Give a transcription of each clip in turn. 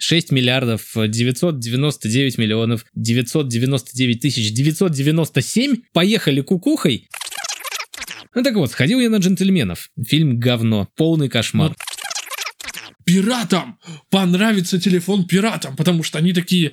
6 миллиардов 999 миллионов 999 тысяч 997 поехали кукухой. Ну так вот, сходил я на джентльменов. Фильм говно, полный кошмар. Пиратам понравится телефон пиратам, потому что они такие...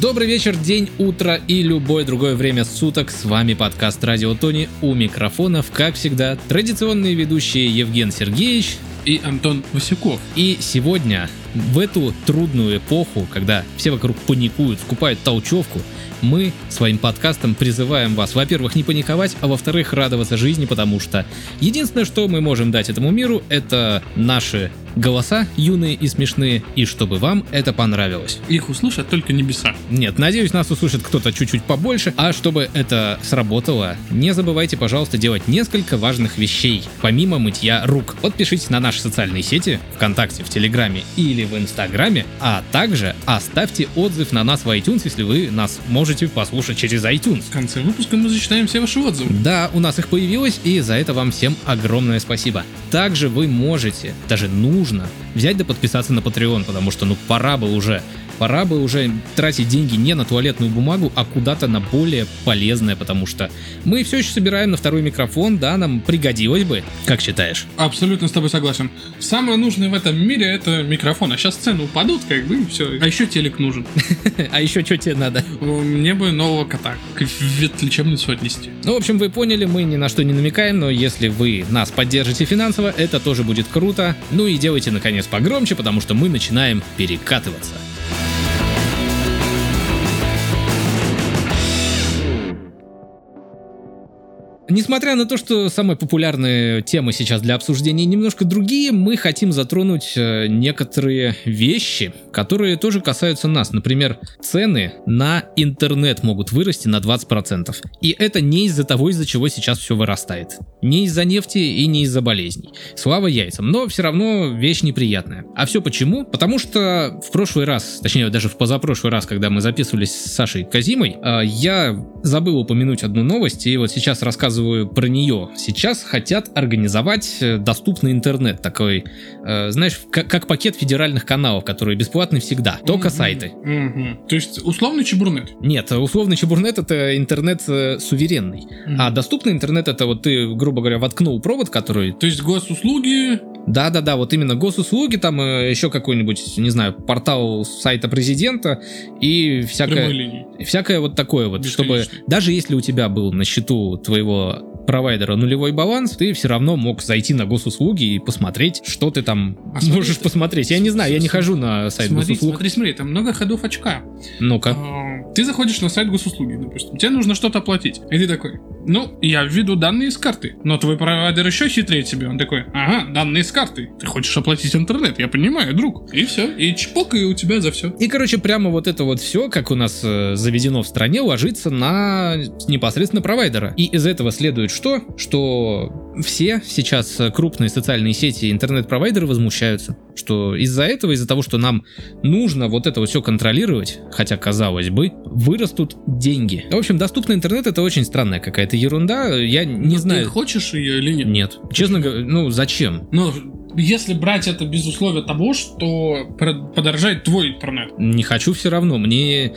Добрый вечер, день, утро и любое другое время суток. С вами подкаст Радио Тони у микрофонов, как всегда, традиционные ведущие Евген Сергеевич И Антон Васюков. И сегодня, в эту трудную эпоху, когда все вокруг паникуют, скупают толчевку, мы своим подкастом призываем вас, во-первых, не паниковать, а во-вторых, радоваться жизни, потому что единственное, что мы можем дать этому миру, это наши голоса юные и смешные, и чтобы вам это понравилось. Их услышат только небеса. Нет, надеюсь, нас услышит кто-то чуть-чуть побольше, а чтобы это сработало, не забывайте, пожалуйста, делать несколько важных вещей, помимо мытья рук. Подпишитесь на наши социальные сети, ВКонтакте, в Телеграме или в Инстаграме, а также оставьте отзыв на нас в iTunes, если вы нас можете послушать через iTunes. В конце выпуска мы зачитаем все ваши отзывы. Да, у нас их появилось, и за это вам всем огромное спасибо. Также вы можете, даже нужно, взять да подписаться на Patreon, потому что ну пора бы уже пора бы уже тратить деньги не на туалетную бумагу, а куда-то на более полезное, потому что мы все еще собираем на второй микрофон, да, нам пригодилось бы. Как считаешь? Абсолютно с тобой согласен. Самое нужное в этом мире это микрофон. А сейчас цены упадут, как бы, и все. А еще телек нужен. А еще что тебе надо? Мне бы нового кота в ветлечебницу отнести. Ну, в общем, вы поняли, мы ни на что не намекаем, но если вы нас поддержите финансово, это тоже будет круто. Ну и делайте, наконец, погромче, потому что мы начинаем перекатываться. Несмотря на то, что самые популярные темы сейчас для обсуждения немножко другие, мы хотим затронуть э, некоторые вещи, которые тоже касаются нас. Например, цены на интернет могут вырасти на 20%. И это не из-за того, из-за чего сейчас все вырастает. Не из-за нефти и не из-за болезней. Слава яйцам, но все равно вещь неприятная. А все почему? Потому что в прошлый раз, точнее даже в позапрошлый раз, когда мы записывались с Сашей Казимой, э, я забыл упомянуть одну новость, и вот сейчас рассказываю рассказываю про нее. Сейчас хотят организовать э, доступный интернет, такой, э, знаешь, как, как пакет федеральных каналов, которые бесплатны всегда, только mm-hmm. сайты. Mm-hmm. То есть условный чебурнет? Нет, условный чебурнет это интернет э, суверенный, mm-hmm. а доступный интернет это вот ты, грубо говоря, воткнул провод, который... То есть госуслуги... Да-да-да, вот именно госуслуги, там э, еще какой-нибудь, не знаю, портал сайта президента и всякое, всякое вот такое вот, чтобы даже если у тебя был на счету твоего провайдера нулевой баланс, ты все равно мог зайти на госуслуги и посмотреть, что ты там а можешь смотри, посмотреть. Я не знаю, я не хожу на сайт смотри, госуслуг. Смотри, смотри, там много ходов очка. Ну-ка. А, ты заходишь на сайт госуслуги, допустим, тебе нужно что-то оплатить. И ты такой, ну, я введу данные с карты, но твой провайдер еще хитрее тебе. Он такой, ага, данные с карты. Ты хочешь оплатить интернет, я понимаю, друг. И все, и чпок, и у тебя за все. И, короче, прямо вот это вот все, как у нас э, заведено в стране, ложится на непосредственно провайдера. И из этого следует что? Что все сейчас крупные социальные сети и интернет-провайдеры возмущаются, что из-за этого, из-за того, что нам нужно вот это вот все контролировать, хотя казалось бы, вырастут деньги. В общем, доступный интернет это очень странная какая-то ерунда, я не Но знаю. Ты хочешь ее или нет? Нет. Честно говоря, ну зачем? Ну, если брать это без условия того, что подорожает твой интернет. Не хочу все равно. Мне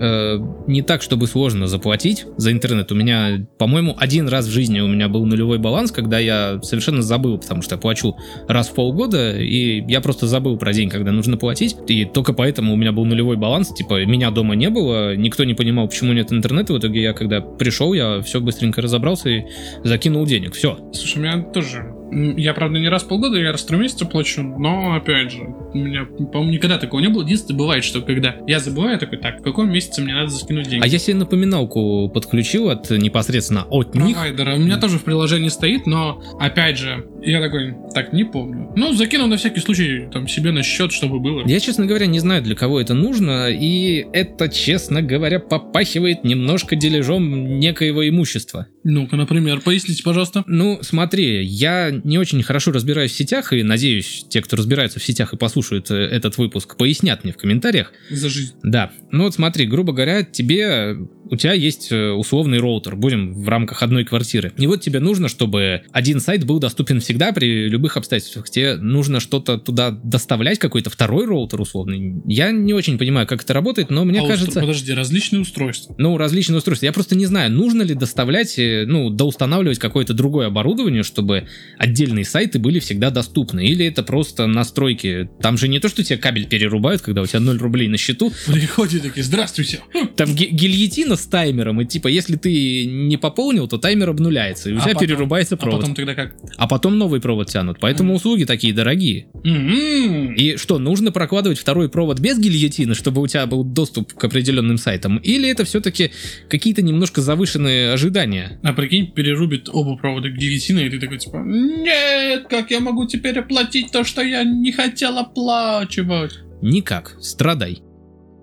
э, не так, чтобы сложно заплатить за интернет. У меня, по-моему, один раз в жизни у меня был нулевой баланс, когда я совершенно забыл, потому что я плачу раз в полгода, и я просто забыл про день, когда нужно платить. И только поэтому у меня был нулевой баланс. Типа, меня дома не было, никто не понимал, почему нет интернета. В итоге я, когда пришел, я все быстренько разобрался и закинул денег. Все. Слушай, у меня тоже я, правда, не раз в полгода, я раз в три месяца плачу, но, опять же, у меня, по-моему, никогда такого не было. Единственное, бывает, что когда я забываю, я такой, так, в каком месяце мне надо закинуть деньги? А я себе напоминалку подключил от непосредственно от них. Провайдера. У меня тоже в приложении стоит, но, опять же, я такой, так, не помню. Ну, закинул на всякий случай, там, себе на счет, чтобы было. Я, честно говоря, не знаю, для кого это нужно, и это, честно говоря, попахивает немножко дележом некоего имущества. Ну-ка, например, поясните, пожалуйста. Ну, смотри, я не очень хорошо разбираюсь в сетях, и надеюсь, те, кто разбирается в сетях и послушают э, этот выпуск, пояснят мне в комментариях. За жизнь. Да. Ну вот смотри, грубо говоря, тебе у тебя есть э, условный роутер, будем в рамках одной квартиры. И вот тебе нужно, чтобы один сайт был доступен всегда при любых обстоятельствах. Тебе нужно что-то туда доставлять, какой-то второй роутер условный. Я не очень понимаю, как это работает, но мне А кажется... устро- Подожди, различные устройства. Ну, различные устройства. Я просто не знаю, нужно ли доставлять, э, ну, доустанавливать какое-то другое оборудование, чтобы отдельные сайты были всегда доступны. Или это просто настройки. Там же не то, что тебе кабель перерубают, когда у тебя 0 рублей на счету. Приходят такие, здравствуйте. Там ги- гильотина с таймером, и типа, если ты не пополнил, то таймер обнуляется, и у А тебя потом- перерубается А провод. потом тогда как? А потом новый провод тянут. Поэтому Мгм. услуги такие дорогие. М-м. И что, нужно прокладывать второй провод без гильотины, чтобы у тебя был доступ к определенным сайтам? Или это все-таки какие-то немножко завышенные ожидания? А прикинь, перерубит оба провода гильотины, и ты такой типа, нет, как я могу теперь оплатить то, что я не хотел оплачивать? Никак, страдай.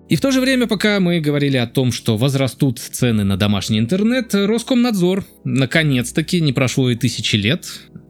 И в то же время, пока мы говорили о том, что возрастут цены на домашний интернет, Роскомнадзор, наконец-таки, не прошло и тысячи лет,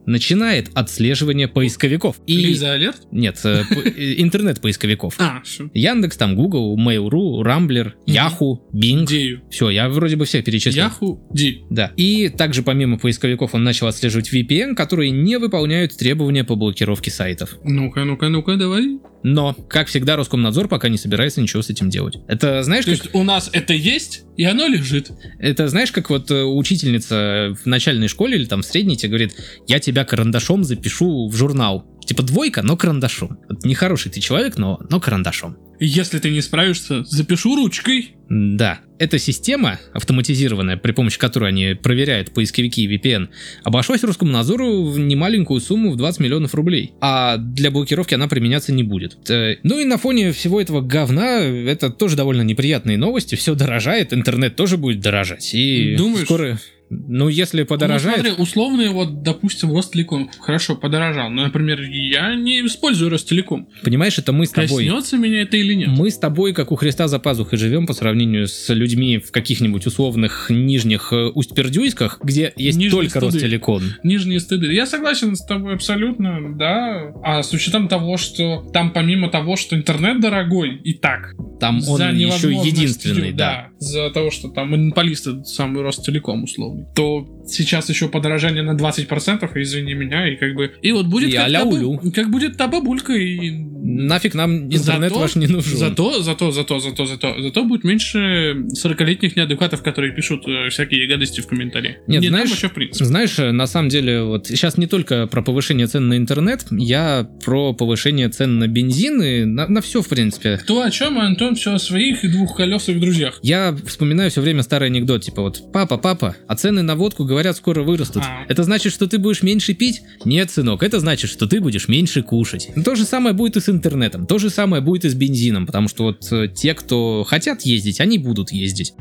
начинает отслеживание поисковиков. И... Лиза Алерт? Нет, э, э, интернет-поисковиков. А, все. Яндекс, там Google, Mail.ru, Рамблер, Яху, Bing. Дею. Все, я вроде бы всех перечислил. Яху, Ди. Да. И также помимо поисковиков он начал отслеживать VPN, которые не выполняют требования по блокировке сайтов. Ну-ка, ну-ка, ну-ка, давай. Но, как всегда, Роскомнадзор пока не собирается ничего с этим делать. Это знаешь, То как, есть у нас это есть, и оно лежит. это знаешь, как вот э, учительница в начальной школе или там в средней тебе говорит, я тебя карандашом запишу в журнал. Типа двойка, но карандашом. Вот нехороший ты человек, но, но карандашом. Если ты не справишься, запишу ручкой. Да, эта система автоматизированная, при помощи которой они проверяют поисковики и VPN, обошлась Роскомнадзору в немаленькую сумму в 20 миллионов рублей. А для блокировки она применяться не будет. Э, Ну и на фоне всего этого говна, это тоже довольно неприятные новости. Все дорожает, интернет тоже будет дорожать. И Думаешь? скоро... Ну, если подорожает... Ну, смотри, условный, вот, допустим, Ростелеком хорошо подорожал. Но, например, я не использую Ростелеком. Понимаешь, это мы с тобой... Коснется меня это или нет? Мы с тобой, как у Христа за пазухой, живем по сравнению с людьми в каких-нибудь условных нижних э, Усть-Пердюйсках, где есть Нижние только студы. Ростелеком. Нижние стыды. Я согласен с тобой абсолютно, да. А с учетом того, что там помимо того, что интернет дорогой и так, Там он еще единственный, да. За того, что там монополисты самый Ростелеком условный. То сейчас еще подорожание на 20%, извини меня, и как бы... И вот будет И как, та, улю. как будет та бабулька, и Нафиг нам интернет Зато- ваш не нужен. Зато, зато, зато, зато, зато, зато будет меньше 40-летних неадекватов, которые пишут э, всякие гадости в комментариях. Нет, не знаешь- вообще в принципе. Знаешь, э, на самом деле, вот сейчас не только про повышение цен на интернет, я про повышение цен на бензин и на, на все, в принципе. Кто о чем, а Антон все о своих и двухколесных друзьях. Я вспоминаю все время старый анекдот, типа вот, папа, папа, а цены на водку, говорят, скоро вырастут. А. Это значит, что ты будешь меньше пить? Нет, сынок, это значит, что ты будешь меньше кушать. То же самое будет и с интернетом, то же самое будет и с бензином, потому что вот э, те, кто хотят ездить, они будут ездить.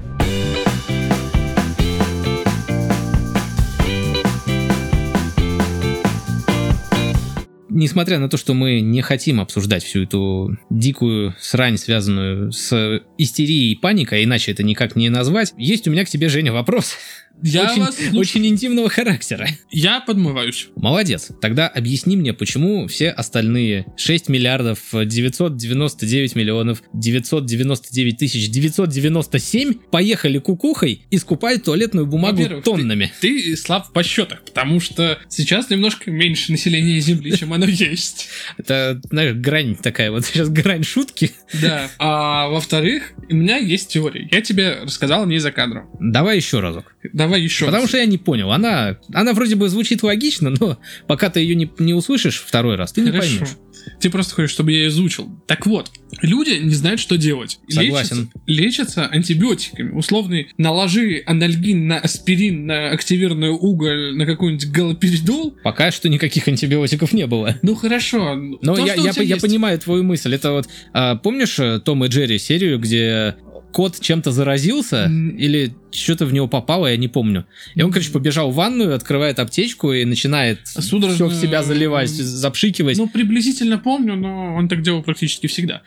Несмотря на то, что мы не хотим обсуждать всю эту дикую срань, связанную с истерией и паникой, а иначе это никак не назвать, есть у меня к тебе, Женя, вопрос. Я очень, вас слушаю. очень интимного характера. Я подмываюсь. Молодец. Тогда объясни мне, почему все остальные 6 миллиардов 999 миллионов 999 тысяч 997 поехали кукухой и скупают туалетную бумагу тоннами. Ты слаб в подсчетах, потому что сейчас немножко меньше населения Земли, чем оно есть. Это, знаешь, грань такая, вот сейчас грань шутки. Да. А во-вторых, у меня есть теория. Я тебе рассказал о ней за кадром. Давай еще разок. Давай еще Потому раз. что я не понял. Она, она вроде бы звучит логично, но пока ты ее не, не услышишь второй раз, ты не Хорошо. поймешь. Ты просто хочешь, чтобы я ее озвучил. Так вот, люди не знают, что делать. Согласен. Лечатся, лечатся антибиотиками. Условный, наложи анальгин на аспирин, на активированный уголь, на какой-нибудь галоперидол. Пока что никаких антибиотиков не было. Ну хорошо. Но то, я, я, я есть. понимаю твою мысль. Это вот, а, помнишь э, Том и Джерри серию, где кот чем-то заразился М. или что-то в него попало, я не помню. И он, короче, побежал в ванную, открывает аптечку и начинает все Судорожно- в себя заливать, запшикивать. Ну, приблизительно помню, но он так делал практически всегда.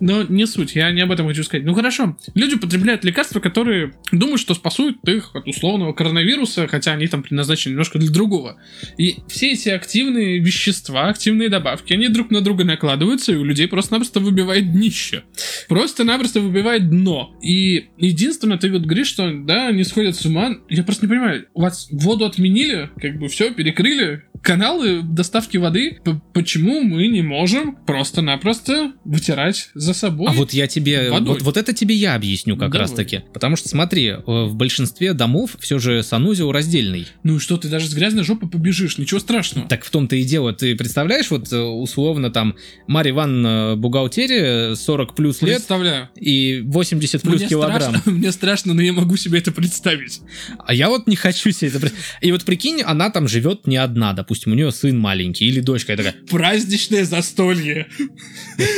Но не суть, я не об этом хочу сказать. Ну хорошо, люди употребляют лекарства, которые думают, что спасут их от условного коронавируса, хотя они там предназначены немножко для другого. И все эти активные вещества, активные добавки, они друг на друга накладываются, и у людей просто-напросто выбивает днище. Просто-напросто выбивает дно. И единственное, ты вот говоришь, что да, они сходят с ума. Я просто не понимаю, у вас воду отменили, как бы все, перекрыли, каналы доставки воды, почему мы не можем просто-напросто вытирать за собой? А вот я тебе, водой? вот, вот это тебе я объясню как Давай. раз таки. Потому что смотри, э, в большинстве домов все же санузел раздельный. Ну и что, ты даже с грязной жопой побежишь, ничего страшного. Так в том-то и дело. Ты представляешь, вот э, условно там Марья Ивановна бухгалтерия, 40 плюс лет Представляю. и 80 плюс мне килограмм. Страшно, мне страшно, но я могу себе это представить. А я вот не хочу себе это... пред- И вот прикинь, она там живет не одна, допустим, у нее сын маленький или дочка, и такая... Праздничное застолье.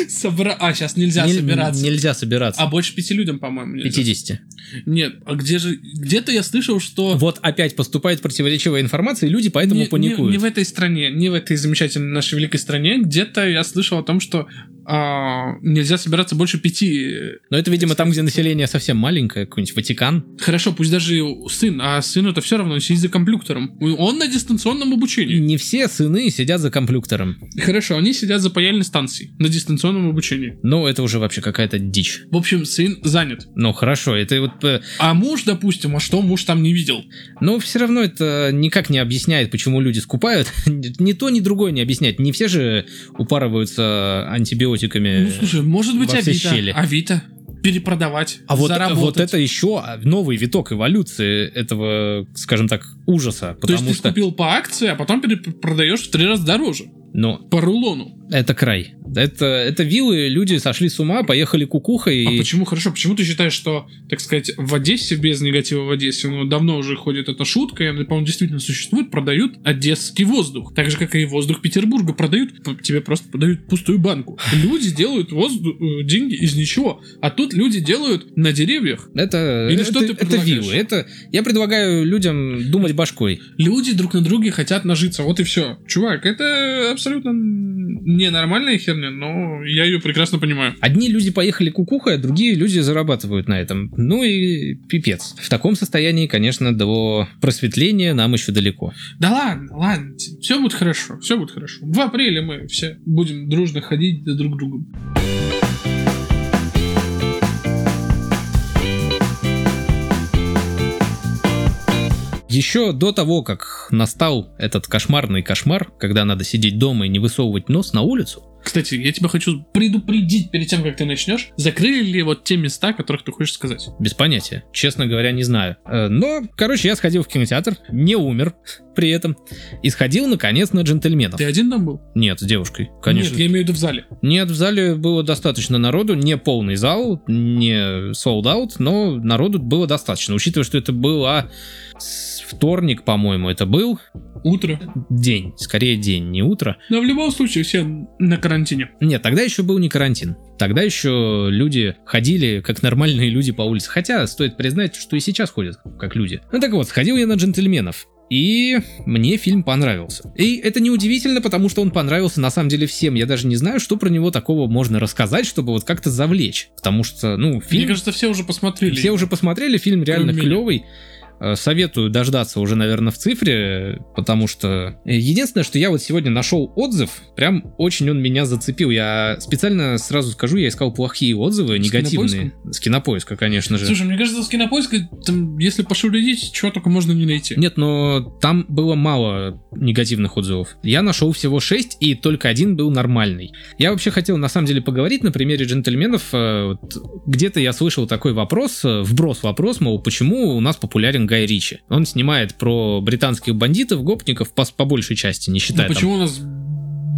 Собра... А, сейчас нельзя «Нель- собираться. Нельзя собираться. А больше пяти людям, по-моему, нельзя. 50. Нет, а где же... Где-то я слышал, что... Вот опять поступает противоречивая информация, и люди поэтому не, не- паникуют. Не, в этой стране, не в этой замечательной нашей великой стране. Где-то я слышал о том, что а, нельзя собираться больше пяти. Но это, видимо, там, где население совсем маленькое, какой-нибудь Ватикан. Хорошо, пусть даже сын, а сыну это все равно, он сидит за компьютером. Он на дистанционном обучении. Не все сыны сидят за компьютером. Хорошо, они сидят за паяльной станцией на дистанционном обучении. Но это уже вообще какая-то дичь. В общем, сын занят. Ну хорошо, это вот... э, А муж, допустим, а что муж там не видел? Но все равно это никак не объясняет, почему люди скупают. Ни то, ни другое не объясняет. Не все же упарываются антибиотиками. Ну, слушай, может быть, Авито. щели. Авито. Перепродавать. А вот, заработать. вот это еще новый виток эволюции этого, скажем так, ужаса. То есть ты что, купил по акции, а потом перепродаешь в три раза дороже. ну, По рулону. Это край. Это, это виллы, люди сошли с ума, поехали кукухой. А и- почему, хорошо, почему ты считаешь, что, так сказать, в Одессе, без негатива в Одессе, ну, давно уже ходит эта шутка, и она, по-моему, действительно существует, продают одесский воздух. Так же, как и воздух Петербурга продают, тебе просто продают пустую банку. Люди делают воздух, э, деньги из ничего, а тут люди делают на деревьях. Это, Или это, что ты это виллы. Это, я предлагаю людям думать башкой. Люди друг на друге хотят нажиться, вот и все. Чувак, это абсолютно ненормальная херня, но я ее прекрасно понимаю. Одни люди поехали кукухой, а другие люди зарабатывают на этом. Ну и пипец. В таком состоянии, конечно, до просветления нам еще далеко. Да ладно, ладно, все будет хорошо, все будет хорошо. В апреле мы все будем дружно ходить друг другом. Еще до того, как настал этот кошмарный кошмар, когда надо сидеть дома и не высовывать нос на улицу, Кстати, я тебя хочу предупредить перед тем, как ты начнешь, закрыли ли вот те места, о которых ты хочешь сказать? без понятия. Честно говоря, не знаю. Э, Но, короче, я сходил в кинотеатр, не умер при этом, и сходил, наконец, на джентльменов. Ты один там был? Нет, с девушкой, конечно. Нет, я имею в виду в зале. Нет, в зале было достаточно народу, не полный зал, не sold out, но народу было достаточно. Учитывая, что это было вторник, по-моему, это был Утро. день, скорее день, не утро. Но в любом случае все на карантине. Нет, тогда еще был не карантин. Тогда еще люди ходили как нормальные люди по улице. Хотя стоит признать, что и сейчас ходят как люди. Ну так вот, сходил я на джентльменов. И мне фильм понравился. И это неудивительно, потому что он понравился на самом деле всем. Я даже не знаю, что про него такого можно рассказать, чтобы вот как-то завлечь. Потому что, ну, фильм... Мне кажется, все уже посмотрели. Все уже посмотрели, фильм реально клевый. Э, Советую дождаться уже, наверное, в цифре, потому что э, единственное, что я вот сегодня нашел отзыв, прям очень он меня зацепил. Я специально сразу скажу, я искал плохие отзывы, С негативные. С кинопоиска, конечно же. Слушай, мне кажется, с кинопоиска, там, если пошурить, чего только можно не найти. Нет, но там было мало негативных отзывов. Я нашел всего 6, и только один был нормальный. Я вообще хотел, на самом деле, поговорить на примере джентльменов. Э, вот Где-то я слышал такой вопрос, э, вброс вопрос, мол, почему у нас популярен Гай Ричи? Он снимает про британских бандитов, гопников по, по большей части, не Ну, считая там почему у нас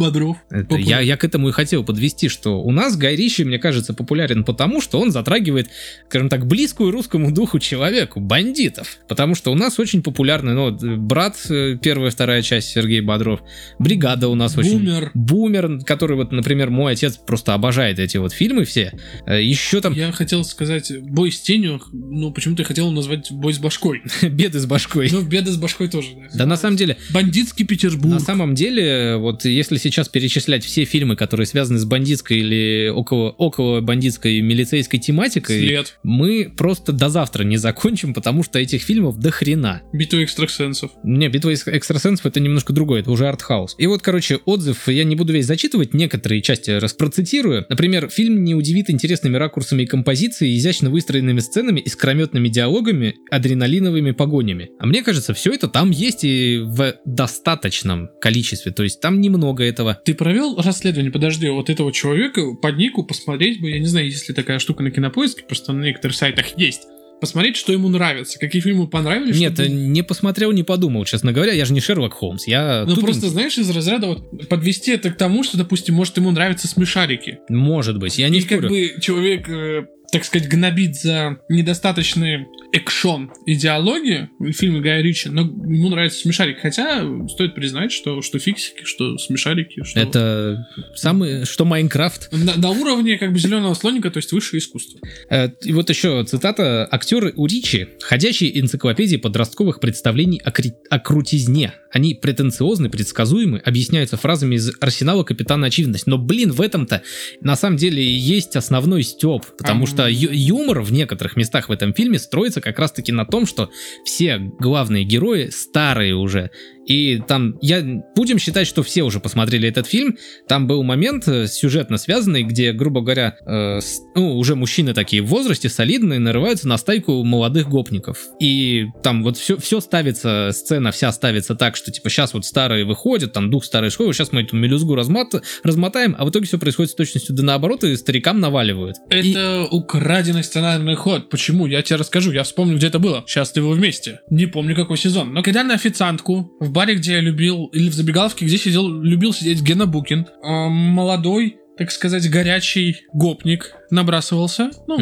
Бодров? это я, я к этому и хотел подвести, что у нас Гай Ричи, мне кажется, популярен потому, что он затрагивает, скажем так, близкую русскому духу человеку, бандитов. Потому что у нас очень популярный, ну, вот, брат, э, первая, вторая часть Сергей Бодров, бригада у нас очень... Бумер. Бумер, который вот, например, мой отец просто обожает эти вот фильмы все. Еще там Я хотел сказать бой с тенью, ну почему-то я хотел назвать бой с башкой. беды с башкой. Ну, беды с башкой тоже. Да на самом деле, Бандитский Петербург. на самом деле, вот если сейчас сейчас перечислять все фильмы, которые связаны с бандитской или около, около бандитской милицейской тематикой, След. мы просто до завтра не закончим, потому что этих фильмов до хрена. Битва экстрасенсов. Не, битва экс- экстрасенсов это немножко другое, это уже артхаус. И вот, короче, отзыв, я не буду весь зачитывать, некоторые части распроцитирую. Например, фильм не удивит интересными ракурсами и композицией, изящно выстроенными сценами, искрометными диалогами, адреналиновыми погонями. А мне кажется, все это там есть и в достаточном количестве, то есть там немного этого. Ты провел расследование, подожди, вот этого человека по нику посмотреть бы, я не знаю, есть ли такая штука на кинопоиске, просто на некоторых сайтах есть. Посмотреть, что ему нравится, какие фильмы понравились. Нет, чтобы- не посмотрел, не подумал, честно говоря, я же не Шерлок Холмс, я... Ну просто, знаешь, из разряда вот подвести это к тому, что, допустим, может ему нравятся смешарики. Может быть, я не и спорю. как бы человек, э, так сказать, гнобит за недостаточный экшон идеологии фильма Гая Ричи, но ему нравится смешарики. Хотя стоит признать, что, что фиксики, что смешарики, что... Это самый, что Майнкрафт. На, на уровне как бы зеленого слоника, то есть высшее искусство. Э, И вот еще цитата. Актеры у Ричи – ходячие энциклопедии подростковых представлений о, кри- о крутизне. Они претенциозны, предсказуемы, объясняются фразами из арсенала Капитана Очевидность. Но, блин, в этом-то на самом деле есть основной степ. Потому Ам. что ю- юмор в некоторых местах в этом фильме строится как раз-таки на том, что все главные герои старые уже. И там, я будем считать, что все уже посмотрели этот фильм. Там был момент э, сюжетно связанный, где, грубо говоря, э, с- ну, уже мужчины такие в возрасте, солидные, нарываются на стайку молодых гопников. И там вот все, все ставится, сцена вся ставится так, что типа сейчас вот старые выходят, там дух старой школы, сейчас мы эту мелюзгу размат- размотаем, а в итоге все происходит с точностью да наоборот, и старикам наваливают. И- Это украденный сценарный ход. Почему? Я тебе расскажу. Я вспомню, где это было. Счастливы вместе. Не помню, какой сезон. Но когда на официантку в баре, где я любил, или в забегаловке, где сидел, любил сидеть Гена Букин, э, молодой, так сказать, горячий гопник набрасывался, ну,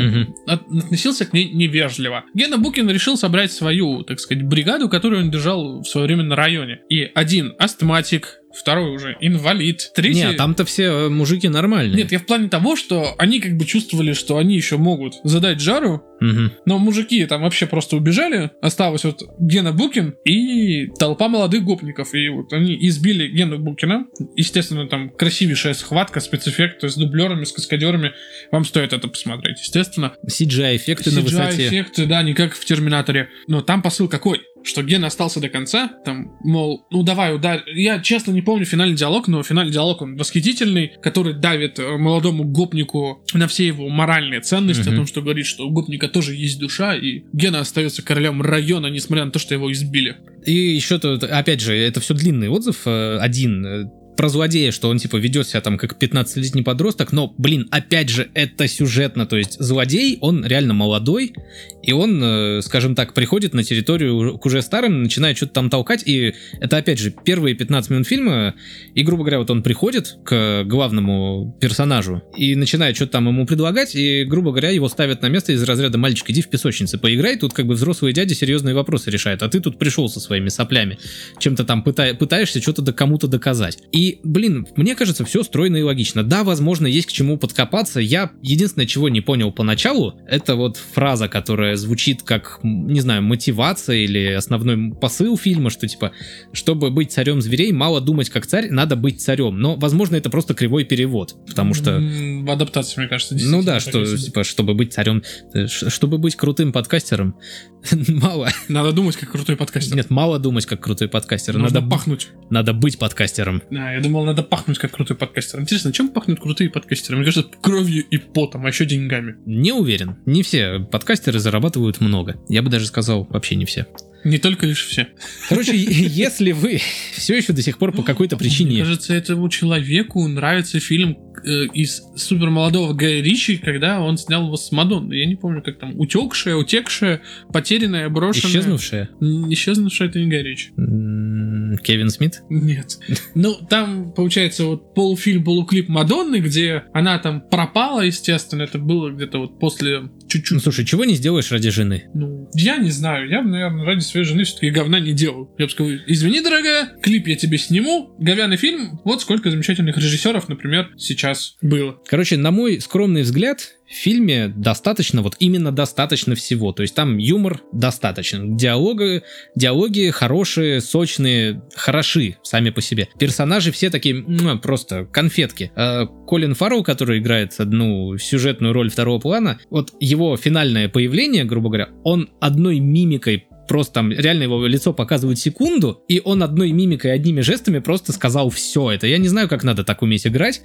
от- относился к ней невежливо. Гена Букин решил собрать свою, так сказать, бригаду, которую он держал в свое время на районе. И один астматик, второй уже инвалид, третий... Не, там-то все э, мужики нормальные. Нет, я в плане того, что они как бы чувствовали, что они еще могут задать жару, Мгм. но мужики там вообще просто убежали. Осталось вот Гена Букин и толпа молодых гопников. И вот они избили Гену Букина. Естественно, там красивейшая схватка, спецэффекты с дублерами, с каскадерами. Вам стоит это посмотреть, естественно. CGI-эффекты на высоте. эффекты, да, не как в Терминаторе. Но там посыл какой? Что Ген остался до конца, там, мол, ну давай, ударь. Я честно не помню финальный диалог, но финальный диалог он восхитительный, который давит э, молодому гопнику на все его моральные ценности, Мгм. о том, что говорит, что у гопника тоже есть душа, и Гена остается королем района, несмотря на то, что его избили. И еще опять же, это все длинный отзыв, э, один э, про злодея, что он типа ведет себя там как 15-летний подросток, но, блин, опять же, это сюжетно, то есть злодей, он реально молодой, и он, э, скажем так, приходит на территорию к уже старым, начинает что-то там толкать, и это, опять же, первые 15 минут фильма, и, грубо говоря, вот он приходит к главному персонажу и начинает что-то там ему предлагать, и, грубо говоря, его ставят на место из разряда «мальчик, иди в песочнице, поиграй», тут как бы взрослые дяди серьезные вопросы решают, а ты тут пришел со своими соплями, чем-то там пыта- пытаешься что-то кому-то доказать. И, блин, мне кажется, все стройно и логично. Да, возможно, есть к чему подкопаться. Я единственное, чего не понял поначалу, это вот фраза, которая звучит как, не знаю, мотивация или основной посыл фильма, что типа, чтобы быть царем зверей, мало думать как царь, надо быть царем. Но, возможно, это просто кривой перевод, потому что... В адаптации, мне кажется, Ну да, что, есть. типа, чтобы быть царем, э, чтобы быть крутым подкастером, мало. Надо думать, как крутой подкастер. Нет, мало думать, как крутой подкастер. Нужно Надо, пахнуть. надо быть подкастером. Да, я думал, надо пахнуть как крутой подкастер. Интересно, чем пахнут крутые подкастеры? Мне кажется, кровью и потом, а еще деньгами. Не уверен. Не все подкастеры зарабатывают много. Я бы даже сказал, вообще не все. Не только лишь все. Короче, если вы все еще до сих пор по какой-то Мне причине... кажется, этому человеку нравится фильм э, из супер молодого Гая Ричи, когда он снял его с Мадонной. Я не помню, как там. Утекшая, утекшая, потерянная, брошенная. Исчезнувшая? Исчезнувшая это не Гай Ричи. Кевин Смит? Нет. Ну, там, получается, вот полуфильм, полуклип Мадонны, где она там пропала, естественно. Это было где-то вот после Ну, чуть-чуть слушай, чего не сделаешь ради жены? Ну, я не знаю. Я наверное, ради своей жены все-таки говна не делал. Я бы сказал, извини, дорогая, клип я тебе сниму, говяный фильм, вот сколько замечательных режиссеров, например, сейчас было. Короче, на мой скромный взгляд, в фильме достаточно, вот именно достаточно всего. То есть там юмор достаточно. Диалоги, диалоги хорошие, сочные, хороши сами по себе. Персонажи все такие ну, просто конфетки. А Колин Фаррелл, который играет одну сюжетную роль второго плана, вот его финальное появление, грубо говоря, он одной мимикой просто там реально его лицо показывают секунду, и он одной мимикой, одними жестами просто сказал все это. Я не знаю, как надо так уметь играть.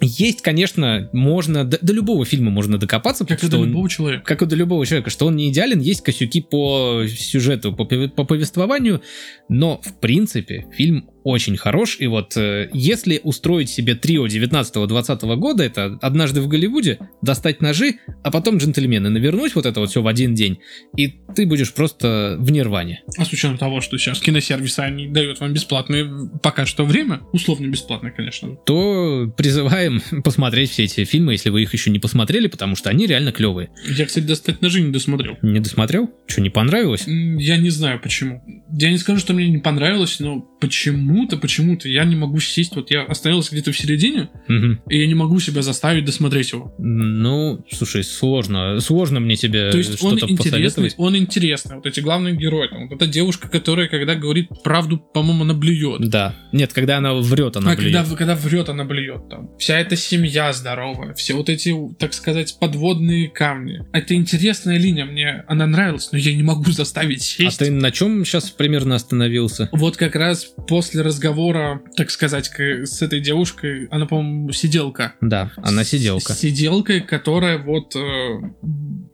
Есть, конечно, можно, до, до любого фильма можно докопаться. Как и до любого человека. Как и до любого человека, что он не идеален, есть косяки по сюжету, по, по повествованию, но в принципе фильм очень хорош. И вот э, если устроить себе трио 19-20 года, это однажды в Голливуде, достать ножи, а потом джентльмены навернуть вот это вот все в один день, и ты будешь просто в нирване. А с учетом того, что сейчас киносервисы, они дают вам бесплатное пока что время, условно бесплатное, конечно. То призываем посмотреть все эти фильмы, если вы их еще не посмотрели, потому что они реально клевые. Я, кстати, достать ножи не досмотрел. Не досмотрел? Что, не понравилось? Я не знаю почему. Я не скажу, что мне не понравилось, но почему-то, почему-то я не могу сесть, вот я остановился где-то в середине, угу. и я не могу себя заставить досмотреть его. Ну, слушай, сложно, сложно мне тебе То есть что-то он интересный, он интересный, вот эти главные герои, там, вот эта девушка, которая, когда говорит правду, по-моему, она блюет. Да, нет, когда она врет, она а, блюет. Когда, когда врет, она блюет, там, вся эта семья здоровая, все вот эти, так сказать, подводные камни. Это интересная линия, мне она нравилась, но я не могу заставить сесть. А ты на чем сейчас примерно остановился? Вот как раз после разговора, так сказать, с этой девушкой, она, по-моему, сиделка. Да, она сиделка. С сиделкой, которая вот э,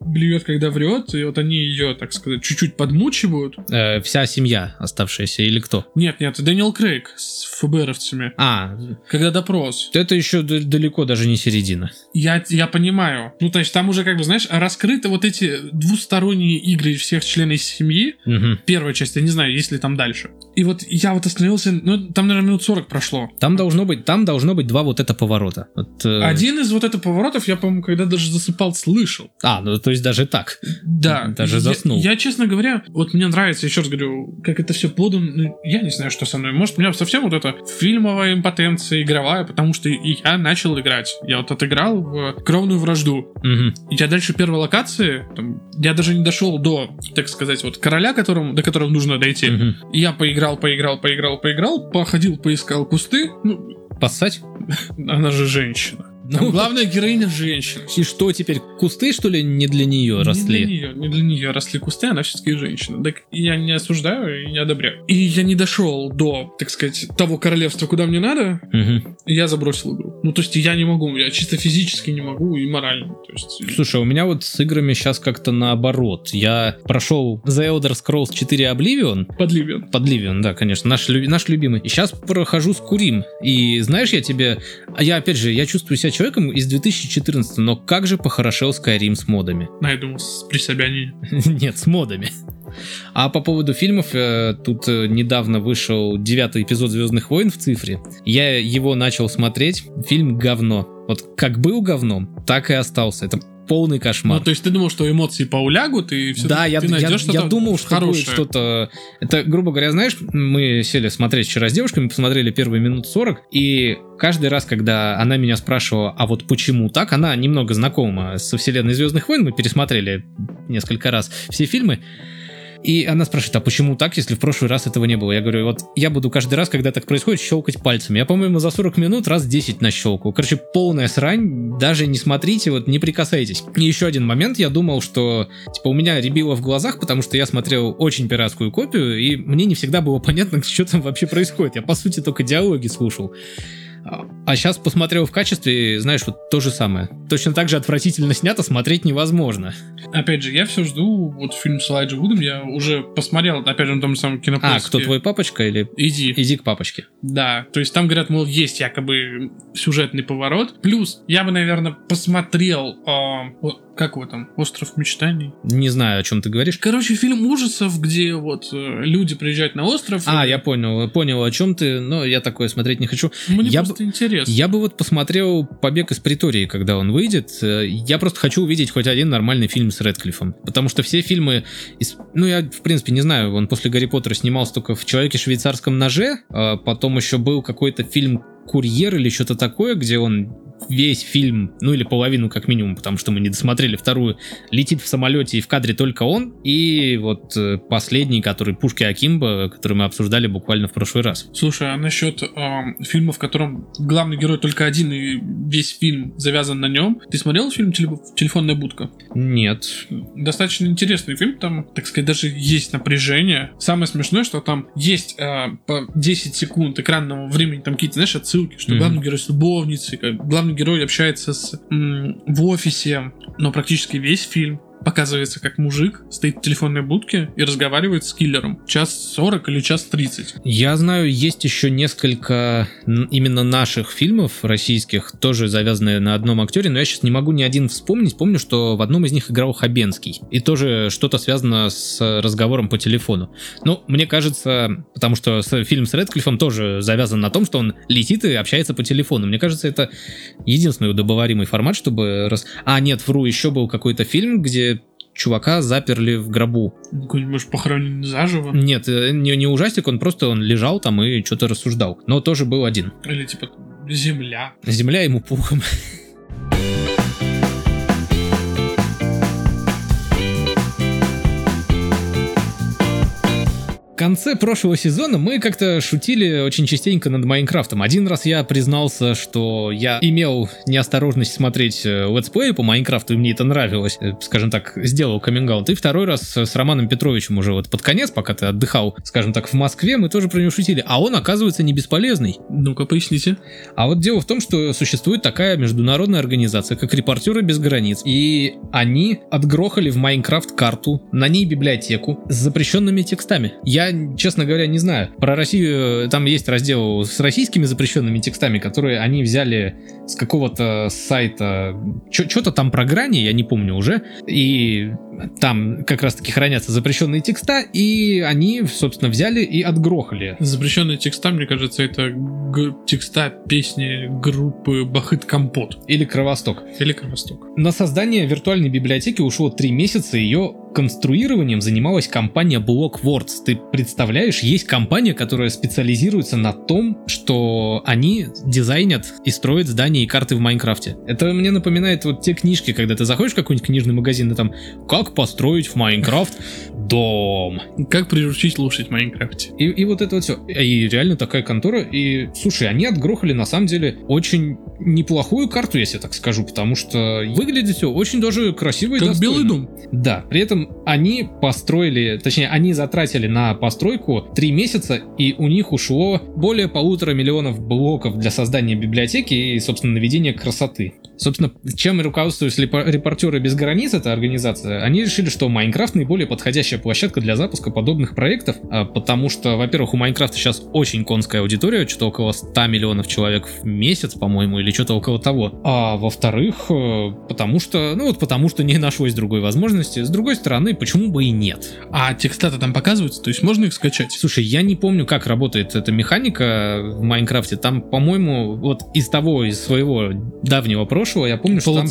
блюет, когда врет, и вот они ее, так сказать, чуть-чуть подмучивают. Э, вся семья оставшаяся или кто? Нет, нет, Дэниел Крейг с ФБРовцами. А. Когда допрос. Это еще далеко даже не середина. Я, я понимаю. Ну, то есть там уже, как бы, знаешь, раскрыты вот эти двусторонние игры всех членов семьи. Угу. Первая часть, я не знаю, есть ли там дальше. И вот я вот остановился, ну, там, наверное, минут 40 прошло. Там должно быть, там должно быть два вот это поворота. Вот, э... Один из вот этих поворотов я, по-моему, когда даже засыпал, слышал. А, ну, то есть даже так. Да. Даже заснул. Я, я, честно говоря, вот мне нравится, еще раз говорю, как это все подано. Ну, я не знаю, что со мной. Может, у меня совсем вот это фильмовая импотенция игровая, потому что я начал играть. Я вот отыграл в кровную вражду. Угу. Я дальше первой локации, там, я даже не дошел до, так сказать, вот короля, которому, до которого нужно дойти. Угу. Я поиграл, поиграл, поиграл, поиграл, походил, поискал кусты. Ну, Поссать? Она же женщина. Там ну, главная героиня женщина. И что теперь, кусты, что ли, не для нее росли? Не для нее, не для нее росли кусты, она все-таки женщина. Так я не осуждаю и не одобряю. И я не дошел до, так сказать, того королевства, куда мне надо, угу. и я забросил игру. Ну, то есть я не могу, я чисто физически не могу и морально. То есть... Слушай, у меня вот с играми сейчас как-то наоборот. Я прошел The Elder Scrolls 4 Oblivion. Подливион. Подливион, да, конечно, наш, наш любимый. И сейчас прохожу с Курим. И знаешь, я тебе... Я, опять же, я чувствую себя человеком из 2014, но как же похорошел Skyrim с модами? Ну, я думал, с присобяне. Нет, с модами. А по поводу фильмов, э, тут э, недавно вышел девятый эпизод Звездных войн в цифре. Я его начал смотреть. Фильм говно. Вот как был говном, так и остался. Это полный кошмар. Ну, то есть ты думал, что эмоции поулягут, и все Да, я, ты я, я думал, что хорошее. будет что-то... Это, грубо говоря, знаешь, мы сели смотреть вчера с девушками, посмотрели первые минут 40, и каждый раз, когда она меня спрашивала, а вот почему так, она немного знакома со вселенной Звездных войн, мы пересмотрели несколько раз все фильмы, и она спрашивает, а почему так, если в прошлый раз этого не было? Я говорю, вот я буду каждый раз, когда так происходит, щелкать пальцами. Я, по-моему, за 40 минут раз 10 нащелкал. Короче, полная срань, даже не смотрите, вот не прикасайтесь. И еще один момент, я думал, что, типа, у меня рябило в глазах, потому что я смотрел очень пиратскую копию, и мне не всегда было понятно, что там вообще происходит. Я, по сути, только диалоги слушал. А сейчас посмотрел в качестве, знаешь, вот то же самое. Точно так же отвратительно снято, смотреть невозможно. Опять же, я все жду, вот фильм с Элайджа Вудом, я уже посмотрел, опять же, на том самом кинопоиске. А, кто твой папочка или... Иди. Иди к папочке. Да, то есть там говорят, мол, есть якобы сюжетный поворот. Плюс, я бы, наверное, посмотрел э, как его там? Остров мечтаний? Не знаю, о чем ты говоришь. Короче, фильм ужасов, где вот э, люди приезжают на остров. А, и... я понял, понял, о чем ты, но я такое смотреть не хочу. Мне я просто б... интересно. Я бы вот посмотрел «Побег из притории», когда он выйдет. Э, я просто хочу увидеть хоть один нормальный фильм с Редклиффом. Потому что все фильмы... Из... Ну, я, в принципе, не знаю, он после «Гарри Поттера» снимался только в «Человеке швейцарском ноже», а потом еще был какой-то фильм «Курьер» или что-то такое, где он весь фильм, ну или половину как минимум, потому что мы не досмотрели вторую, летит в самолете и в кадре только он, и вот э, последний, который Пушки Акимба, который мы обсуждали буквально в прошлый раз. Слушай, а насчет э, фильма, в котором главный герой только один и весь фильм завязан на нем, ты смотрел фильм «Телефонная будка»? Нет. Достаточно интересный фильм, там, так сказать, даже есть напряжение. Самое смешное, что там есть э, по 10 секунд экранного времени, там какие-то, знаешь, отсылки, что mm-hmm. главный герой с любовницей, главный герой общается с, в офисе, но практически весь фильм показывается, как мужик стоит в телефонной будке и разговаривает с киллером. Час 40 или час 30. Я знаю, есть еще несколько именно наших фильмов российских, тоже завязанные на одном актере, но я сейчас не могу ни один вспомнить. Помню, что в одном из них играл Хабенский. И тоже что-то связано с разговором по телефону. Ну, мне кажется, потому что фильм с Редклиффом тоже завязан на том, что он летит и общается по телефону. Мне кажется, это единственный удобоваримый формат, чтобы... Раз... А, нет, вру, еще был какой-то фильм, где чувака заперли в гробу. Может, похоронен заживо? Нет, э, не, не ужастик, он просто он лежал там и что-то рассуждал. Но тоже был один. Или типа земля. Земля ему пухом. конце прошлого сезона мы как-то шутили очень частенько над Майнкрафтом. Один раз я признался, что я имел неосторожность смотреть э, летсплей по Майнкрафту, и мне это нравилось. Э, скажем так, сделал каминг -аут. И второй раз с Романом Петровичем уже вот под конец, пока ты отдыхал, скажем так, в Москве, мы тоже про него шутили. А он, оказывается, не бесполезный. Ну-ка, поясните. А вот дело в том, что существует такая международная организация, как Репортеры без границ. И они отгрохали в Майнкрафт карту, на ней библиотеку с запрещенными текстами. Я честно говоря, не знаю. Про Россию там есть раздел с российскими запрещенными текстами, которые они взяли с какого-то сайта. Что-то там про грани, я не помню уже. И там как раз-таки хранятся запрещенные текста, и они, собственно, взяли и отгрохали. Запрещенные текста, мне кажется, это текста песни группы Бахыт Компот. Или Кровосток. Или Кровосток. На создание виртуальной библиотеки ушло три месяца, ее конструированием занималась компания Blockwords. Ты представляешь, есть компания, которая специализируется на том, что они дизайнят и строят здания и карты в Майнкрафте. Это мне напоминает вот те книжки, когда ты заходишь в какой-нибудь книжный магазин и там «Как построить в Майнкрафт дом?» Как приручить лошадь в Майнкрафте. И, и вот это вот все. И реально такая контора. И, слушай, они отгрохали на самом деле очень неплохую карту, если так скажу, потому что выглядит все очень даже красиво как и достойно. Белый дом. Да, при этом они построили, точнее, они затратили на постройку 3 месяца, и у них ушло более полутора миллионов блоков для создания библиотеки и, собственно, наведения красоты. Собственно, чем руководствуются репортеры без границ, эта организация, они решили, что Майнкрафт наиболее подходящая площадка для запуска подобных проектов, а, потому что, во-первых, у Майнкрафта сейчас очень конская аудитория, что-то около 100 миллионов человек в месяц, по-моему, или что-то около того. А во-вторых, э, потому что, ну вот потому что не нашлось другой возможности. С другой стороны, почему бы и нет? А текста-то там показываются, то есть можно их скачать? Слушай, я не помню, как работает эта механика в Майнкрафте. Там, по-моему, вот из того, из своего давнего прошлого, прошлого я помню, что там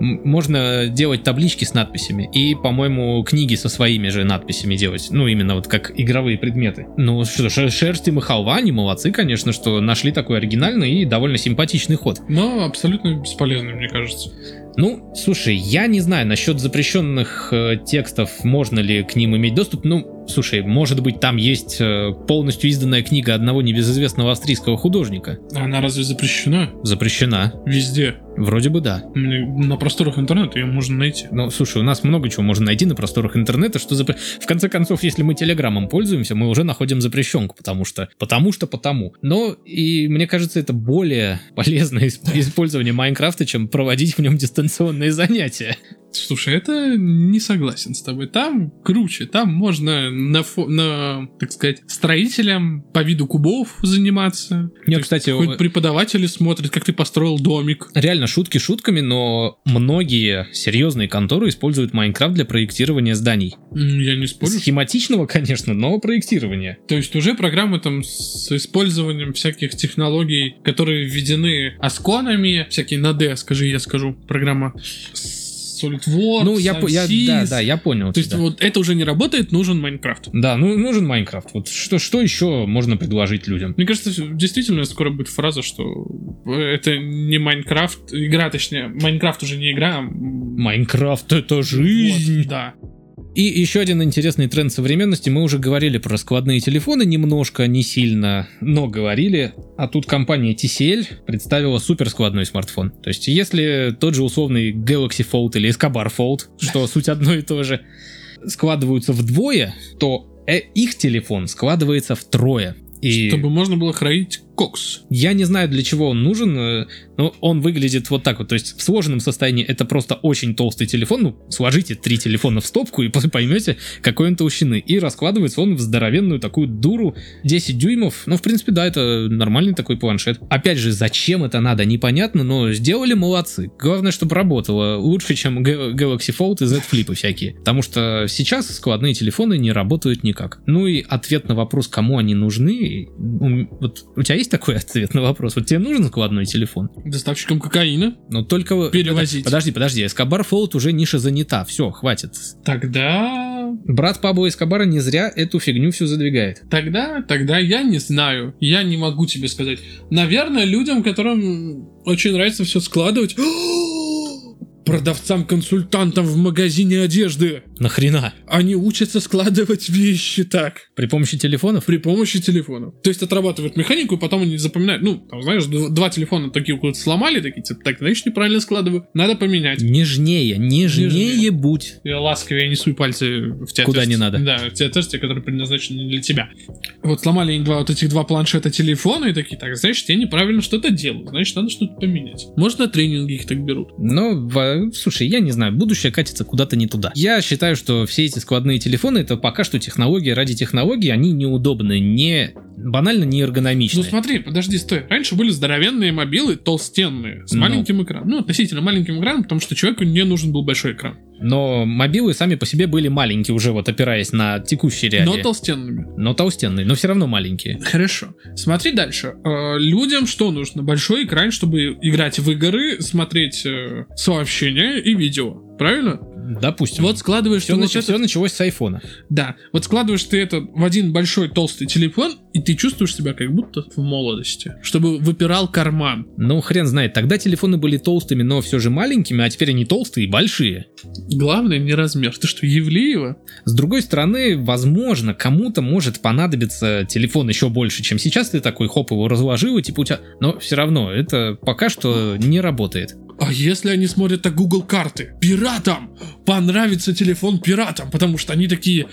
можно делать таблички с надписями и, по-моему, книги со своими же надписями делать. Ну, именно вот как игровые предметы. Ну, что ж, Шерсть и Махалва, они молодцы, конечно, что нашли такой оригинальный и довольно симпатичный ход. Но абсолютно бесполезный, мне кажется. Ну, слушай, я не знаю насчет запрещенных э, текстов, можно ли к ним иметь доступ. Ну, слушай, может быть, там есть э, полностью изданная книга одного небезызвестного австрийского художника. Она разве запрещена? Запрещена. Везде. Вроде бы да. На просторах интернета ее можно найти. Ну, слушай, у нас много чего можно найти на просторах интернета, что запр... В конце концов, если мы телеграммом пользуемся, мы уже находим запрещенку, потому что... Потому что потому. Но и мне кажется, это более полезное использование Майнкрафта, чем проводить в нем дистанционные занятия. Слушай, это не согласен с тобой. Там круче, там можно на, фо- на так сказать, строителям по виду кубов заниматься. Нет, кстати, хоть преподаватели смотрят, как ты построил домик. Реально, шутки шутками, но многие серьезные конторы используют Майнкрафт для проектирования зданий. Я не спорю. Схематичного, конечно, но проектирования. То есть уже программы там с использованием всяких технологий, которые введены асконами, всякие на D, скажи, я скажу, программа с SolidWorks, Ну, я, я, да, да, я понял. То есть тебя. вот это уже не работает, нужен Майнкрафт. Да, ну нужен Майнкрафт. Вот что, что еще можно предложить людям? Мне кажется, действительно скоро будет фраза, что это не Майнкрафт, игра, точнее, Майнкрафт уже не игра, а Майнкрафт это жизнь. вот, да. И еще один интересный тренд современности. Мы уже говорили про складные телефоны немножко, не сильно, но говорили. А тут компания TCL представила суперскладной смартфон. То есть, если тот же условный Galaxy Fold или Escobar Fold, что суть одно и то же, складываются вдвое, то э, их телефон складывается втрое. И Чтобы можно было хранить кокс. я не знаю, для чего он нужен, э, но он выглядит вот так вот. То есть в сложенном состоянии это просто очень толстый телефон. Ну, сложите три телефона в стопку и поймете, какой он толщины. И раскладывается он в здоровенную такую дуру 10 дюймов. Ну, в принципе, да, это нормальный такой планшет. Опять же, зачем это надо, непонятно, но сделали молодцы. Главное, чтобы работало лучше, чем Ga- Galaxy Fold и Z Flip всякие. Потому что сейчас складные телефоны не работают никак. Ну и ответ на вопрос, кому они нужны, вот у тебя есть такой ответ на вопрос? Вот тебе нужен складной телефон? Доставщиком кокаина. Но только... Перевозить. Подожди, подожди, Эскобар Фолд уже ниша занята, все, хватит. Тогда... Брат Пабло Эскобара не зря эту фигню всю задвигает. Тогда, тогда я не знаю. Я не могу тебе сказать. Наверное, людям, которым очень нравится все складывать. Продавцам-консультантам в магазине одежды. Нахрена? Они учатся складывать вещи так. При помощи телефонов? При помощи телефонов. То есть отрабатывают механику, и потом они запоминают. Ну, там, знаешь, дв- два телефона такие вот сломали, такие, типа, так, значит, неправильно складываю. Надо поменять. Нежнее, нежнее, Нежнее. будь. Я ласковее не суй пальцы в те Куда не надо. Да, в те отверстия, которые предназначены для тебя. Вот сломали они два вот этих два планшета телефона и такие, так, значит, я неправильно что-то делаю, значит, надо что-то поменять. Может, на тренинги их так берут. Во- слушай, я не знаю, будущее катится куда-то не туда. Я считаю, что все эти складные телефоны это пока что технологии ради технологий, они неудобны, не банально не Ну эргономичны. смотри, подожди, стой. Раньше были здоровенные мобилы, толстенные, с Ну. маленьким экраном. Ну, относительно маленьким экраном, потому что человеку не нужен был большой экран. Но мобилы сами по себе были маленькие уже, вот опираясь на текущие реалии. Но толстенными. Но толстенные, но все равно маленькие. Хорошо. Смотри дальше. Э, людям что нужно? Большой экран, чтобы играть в игры, смотреть э, сообщения и видео. Правильно? Допустим. Вот складываешь все, ты вот это- началось с айфона. Да, вот складываешь ты это в один большой толстый телефон, и ты чувствуешь себя как будто в молодости, чтобы выпирал карман. Ну, хрен знает, тогда телефоны были толстыми, но все же маленькими, а теперь они толстые и большие. Главное не размер. Ты что, Евлеева? С другой стороны, возможно, кому-то может понадобиться телефон еще больше, чем сейчас. Ты такой, хоп, его разложил, и типа у тебя... Но все равно, это пока что не работает. А если они смотрят так Google карты? Пиратам! Понравится телефон пиратам, потому что они такие...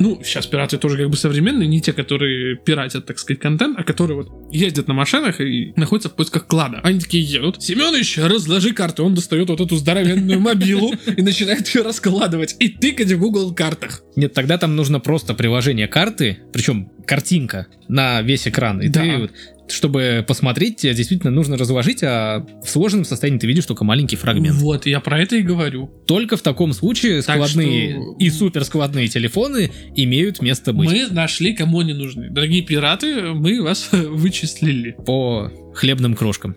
Ну, сейчас пираты тоже как бы современные, не те, которые пиратят, так сказать, контент, а которые вот ездят на машинах и находятся в поисках клада. Они такие едут. Семенович, разложи карты. Он достает вот эту здоровенную мобилу и начинает ее раскладывать и тыкать в Google картах. Нет, тогда там нужно просто приложение карты, причем картинка на весь экран. И Да. ты вот, чтобы посмотреть, тебе действительно нужно разложить, а в сложенном состоянии ты видишь только маленький фрагмент. Вот, я про это и говорю. Только в таком случае Так складные что- и суперскладные телефоны имеют место быть. Мы нашли, кому они нужны. Дорогие пираты, мы вас вычислили. по хлебным крошкам.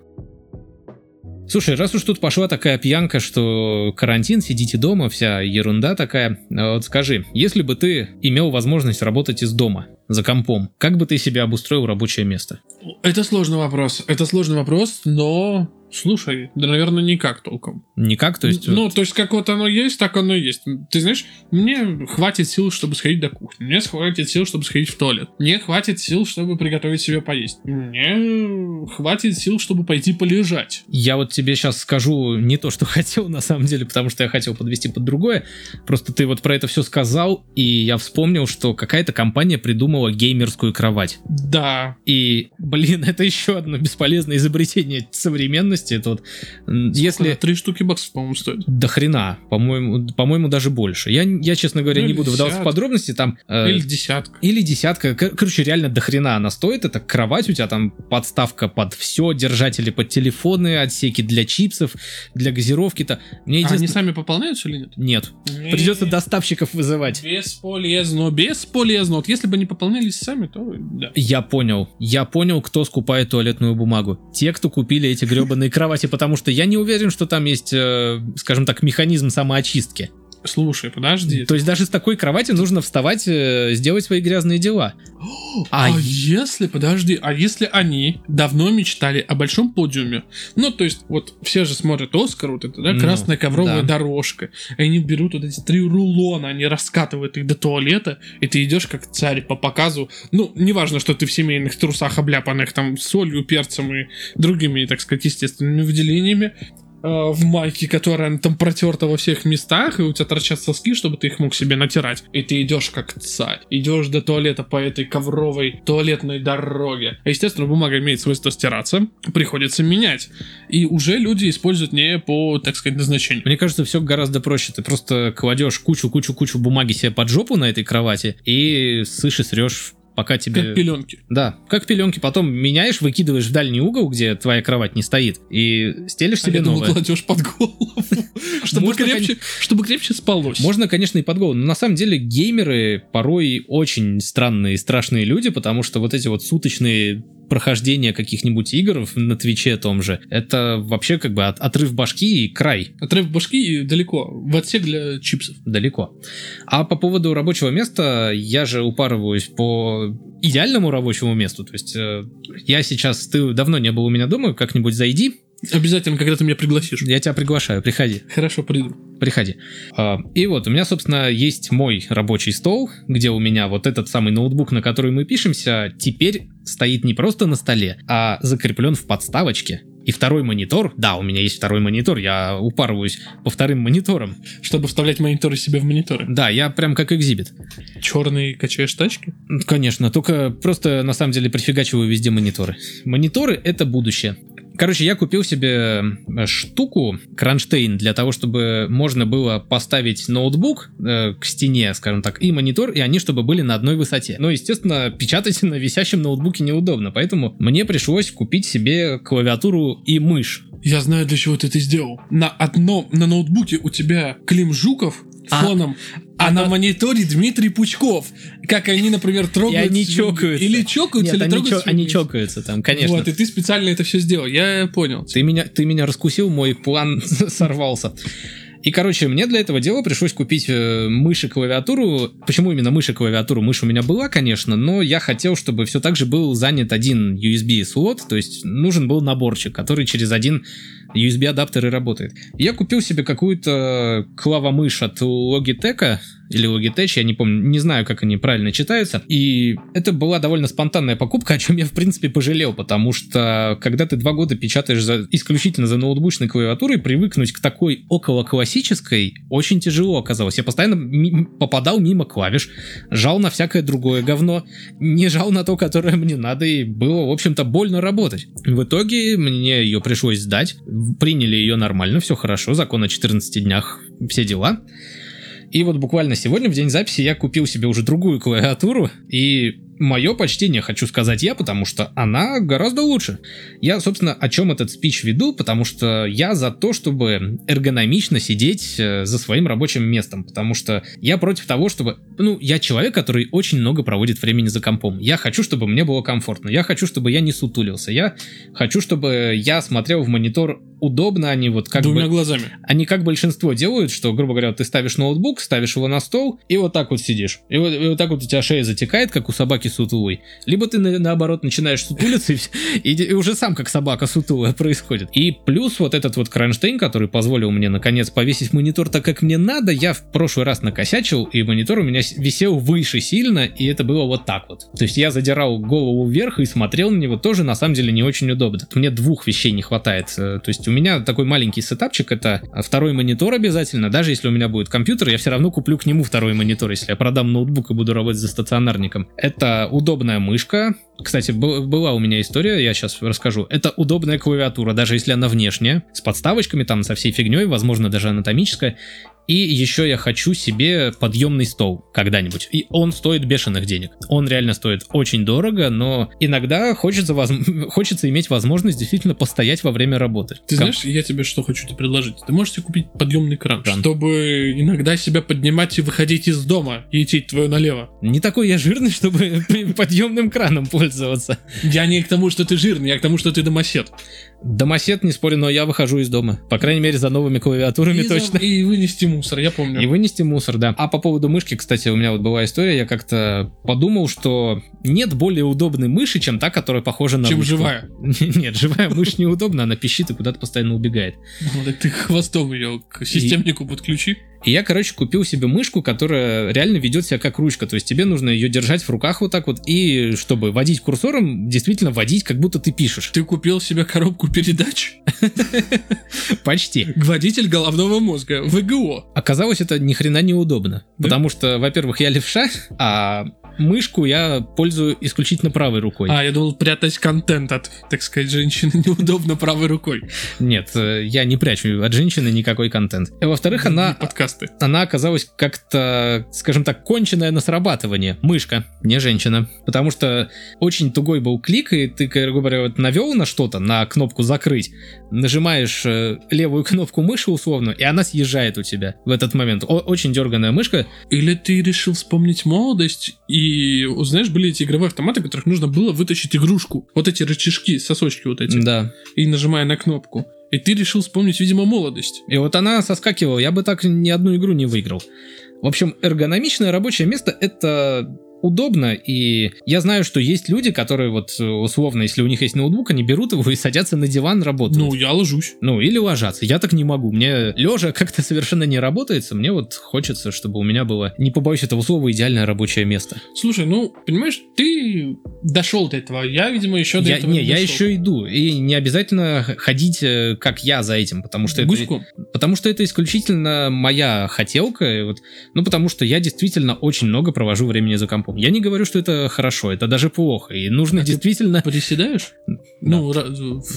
Слушай, раз уж тут пошла такая пьянка, что карантин, сидите дома, вся ерунда такая, а вот скажи, если бы ты имел возможность работать из дома, за компом, как бы ты себе обустроил рабочее место? Это сложный вопрос. Это сложный вопрос, но... Слушай, да, наверное, никак толком. Никак, то есть... ну, вот- то есть, как вот оно есть, так оно и есть. Ты знаешь, мне хватит сил, чтобы сходить до кухни. Мне хватит сил, чтобы сходить в туалет. Мне хватит сил, чтобы приготовить себе поесть. Мне хватит сил, чтобы пойти полежать. Я вот тебе сейчас скажу не то, что хотел на самом деле, потому что я хотел подвести под другое. Просто ты вот про это все сказал, и я вспомнил, что какая-то компания придумала геймерскую кровать. Да. И, блин, это еще одно бесполезное изобретение современности. Это вот, если... Три штуки баксов, по-моему, стоит. До хрена, по-моему, по-моему, даже больше. Я, я, честно говоря, Ну, не буду вдаваться в десятка. подробности. Там э, Или десятка. или десятка. Кор- Короче, реально до хрена она стоит. Это кровать, у тебя там подставка под все, держатели под телефоны, отсеки для чипсов, для газировки-то. Мне А они сами пополняются или нет? Нет. Придется доставщиков вызывать. Бесполезно, бесполезно. Вот если бы они пополняли заполнялись сами, то да. Я понял. Я понял, кто скупает туалетную бумагу. Те, кто купили эти гребаные кровати, потому что я не уверен, что там есть, э, скажем так, механизм самоочистки. Слушай, подожди. То есть даже с такой кровати нужно вставать, э, сделать свои грязные дела. А, А если, подожди, а если они давно мечтали о большом подиуме? Ну, то есть, вот все же смотрят Оскар, вот это, да, Ну, красная ковровая да. дорожка. И они берут вот эти три рулона, они раскатывают их до туалета, и ты идешь как царь по показу. Ну, неважно, что ты в семейных трусах, обляпанных там солью, перцем и другими, так сказать, естественными выделениями в майке, которая там протерта во всех местах, и у тебя торчат соски, чтобы ты их мог себе натирать. И ты идешь как царь. Идешь до туалета по этой ковровой туалетной дороге. А, естественно, бумага имеет свойство стираться, приходится менять. И уже люди используют не по, так сказать, назначению. Мне кажется, все гораздо проще. Ты просто кладешь кучу-кучу-кучу бумаги себе под жопу на этой кровати и сышь и срешь, пока тебе... Как пеленки. Да, как пеленки. Потом меняешь, выкидываешь в дальний угол, где твоя кровать не стоит, и стелишь А себе думал, новое. кладешь под голову, чтобы крепче, чтобы крепче спалось. Можно, конечно, и под голову, но на самом деле геймеры порой очень странные и страшные люди, потому что вот эти вот суточные прохождения каких-нибудь игр на Твиче том же, это вообще как бы от- отрыв башки и край Отрыв башки и далеко, в отсек для чипсов. далеко. А по поводу рабочего места, я же упарываюсь по идеальному рабочему месту, то есть э, я сейчас, ты давно не был у меня дома, как-нибудь зайди, Обязательно, когда ты меня пригласишь. я тебя приглашаю, приходи. Хорошо, приду. Приходи. А, И вот, у меня, собственно, есть мой рабочий стол, где у меня вот этот самый ноутбук, на который мы пишемся, теперь стоит не просто на столе, а закреплен в подставочке. И второй монитор, да, у меня есть второй монитор, я упарываюсь по вторым мониторам. Чтобы вставлять мониторы себе в мониторы. Да, я прям как экзибит. Черный качаешь тачки? Конечно, только просто на самом деле прифигачиваю везде мониторы. Мониторы — это будущее. Короче, я купил себе э, штуку, кронштейн, для того, чтобы можно было поставить ноутбук э, к стене, скажем так, и монитор, и они чтобы были на одной высоте. Но, естественно, печатать на висящем ноутбуке неудобно, поэтому мне пришлось купить себе клавиатуру и мышь. Я знаю, для чего ты это сделал. На одном, на ноутбуке у тебя Клим Жуков А- фоном, а, на мониторе Дмитрий Пучков. Как они, например, И трогают... они чокаются. Или чокаются, Нет, или они, они чокаются там, конечно. Вот, и ты специально это все сделал. Я понял. Ты меня, ты меня раскусил, мой план сорвался. И, короче, мне для этого дела пришлось купить э, мышь и клавиатуру. Почему именно мышь и клавиатуру? Мышь у меня была, конечно, но я хотел, чтобы все так же был занят один USB-слот, то есть нужен был наборчик, который через один USB-адаптер и работает. Я купил себе какую-то клавомышь от Logitech, или Logitech, я не помню, не знаю, как они правильно читаются. И это была довольно спонтанная покупка, о чем я, в принципе, пожалел, потому что когда ты два года печатаешь за, исключительно за ноутбучной клавиатурой, привыкнуть к такой около классической очень тяжело оказалось. Я постоянно ми- попадал мимо клавиш, жал на всякое другое говно, не жал на то, которое мне надо, и было, в общем-то, больно работать. В итоге мне ее пришлось сдать, приняли ее нормально, все хорошо, закон о 14 днях, все дела. И вот буквально сегодня, в день записи, я купил себе уже другую клавиатуру, и мое почтение хочу сказать я, потому что она гораздо лучше. Я, собственно, о чем этот спич веду, потому что я за то, чтобы эргономично сидеть э, за своим рабочим местом, потому что я против того, чтобы... Ну, я человек, который очень много проводит времени за компом. Я хочу, чтобы мне было комфортно. Я хочу, чтобы я не сутулился. Я хочу, чтобы я смотрел в монитор удобно, а не вот как Двумя бы... глазами. Они как большинство делают, что, грубо говоря, ты ставишь ноутбук, ставишь его на стол, и вот так вот сидишь. И вот, и вот так вот у тебя шея затекает, как у собаки сутулой. Либо ты, на- наоборот, начинаешь сутулиться, и, и, уже сам как собака сутулая происходит. И плюс вот этот вот кронштейн, который позволил мне, наконец, повесить монитор так, как мне надо, я в прошлый раз накосячил, и монитор у меня висел выше сильно, и это было вот так вот. То есть я задирал голову вверх и смотрел на него тоже, на самом деле, не очень удобно. Мне двух вещей не хватает. Э, То есть у меня такой маленький сетапчик, это второй монитор обязательно, даже если у меня будет компьютер, я все равно куплю к нему второй монитор, если я продам ноутбук и буду работать за стационарником. Это удобная мышка, кстати, была у меня история, я сейчас расскажу. Это удобная клавиатура, даже если она внешняя, с подставочками, там, со всей фигней, возможно, даже анатомическая. И еще я хочу себе подъемный стол когда-нибудь. И он стоит бешеных денег. Он реально стоит очень дорого, но иногда хочется, воз... хочется иметь возможность действительно постоять во время работы. Ты знаешь, я тебе что хочу тебе предложить? Ты можешь себе купить подъемный кран, кран, чтобы иногда себя поднимать и выходить из дома и идти твое налево. Не такой я жирный, чтобы подъемным краном пользоваться. Я не к тому, что ты жирный, я к тому, что ты домосед. Домосед, не спорю, но я выхожу из дома. По крайней мере, за новыми клавиатурами и точно. За... И вынести мусор, я помню. И вынести мусор, да. А по поводу мышки, кстати, у меня вот была история, я как-то подумал, что нет более удобной мыши, чем та, которая похожа на Чем ручку. живая? Нет, живая мышь неудобна, она пищит и куда-то постоянно убегает. Ну, ты хвостом ее к системнику подключи. И я, короче, купил себе мышку, которая реально ведет себя как ручка. То есть тебе нужно ее держать в руках вот так вот, и чтобы водить курсором, действительно водить, как будто ты пишешь. Ты купил себе коробку передач? Почти. Водитель головного мозга, ВГО. Оказалось, это ни хрена неудобно. Потому что, во-первых, я левша, а мышку я пользую исключительно правой рукой. А, я думал, прятать контент от, так сказать, женщины неудобно правой рукой. Нет, э, я не прячу от женщины никакой контент. И, во-вторых, она... Подкасты. Она оказалась как-то, скажем так, конченная на срабатывание. Мышка, не женщина. Потому что очень тугой был клик, и ты, грубо говоря, вот навел на что-то, на кнопку «закрыть», нажимаешь э, левую кнопку мыши условно, и она съезжает у тебя в этот момент. О- очень дерганая мышка. Или ты решил вспомнить молодость и и, знаешь, были эти игровые автоматы, в которых нужно было вытащить игрушку. Вот эти рычажки, сосочки вот эти. Да. И нажимая на кнопку. И ты решил вспомнить, видимо, молодость. И вот она соскакивала, я бы так ни одну игру не выиграл. В общем, эргономичное рабочее место — это удобно, и я знаю, что есть люди, которые вот э, условно, если у них есть ноутбук, они берут его и садятся на диван работать. Ну, я ложусь. Ну, или ложатся. Я так не могу. Мне лежа как-то совершенно не работается. Мне вот хочется, чтобы у меня было, не побоюсь этого слова, идеальное рабочее место. Слушай, ну, понимаешь, ты дошел до этого. Я, видимо, еще до я, этого не, не я дошел. еще иду. И не обязательно ходить, э, как я, за этим, потому что Гуськом. это... Потому что это исключительно моя хотелка. и Вот, ну, потому что я действительно очень много провожу времени за компом. Я не говорю, что это хорошо, это даже плохо. И нужно А действительно... Приседаешь? Ну, раз,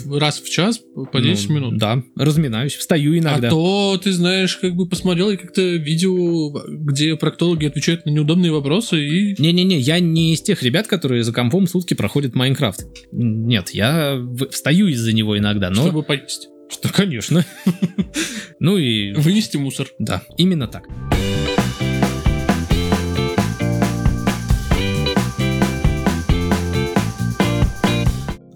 раз в час по 10 Ну, минут. Да, разминаюсь, встаю иногда. А то, ты знаешь, как бы посмотрел я как-то видео, где проктологи отвечают на неудобные вопросы и... Не-не-не, я не из тех ребят, которые за компом сутки проходят Майнкрафт. Нет, я встаю из-за него иногда, но... Чтобы поесть. Что, конечно. Ну и... Вынести мусор. Да, именно так.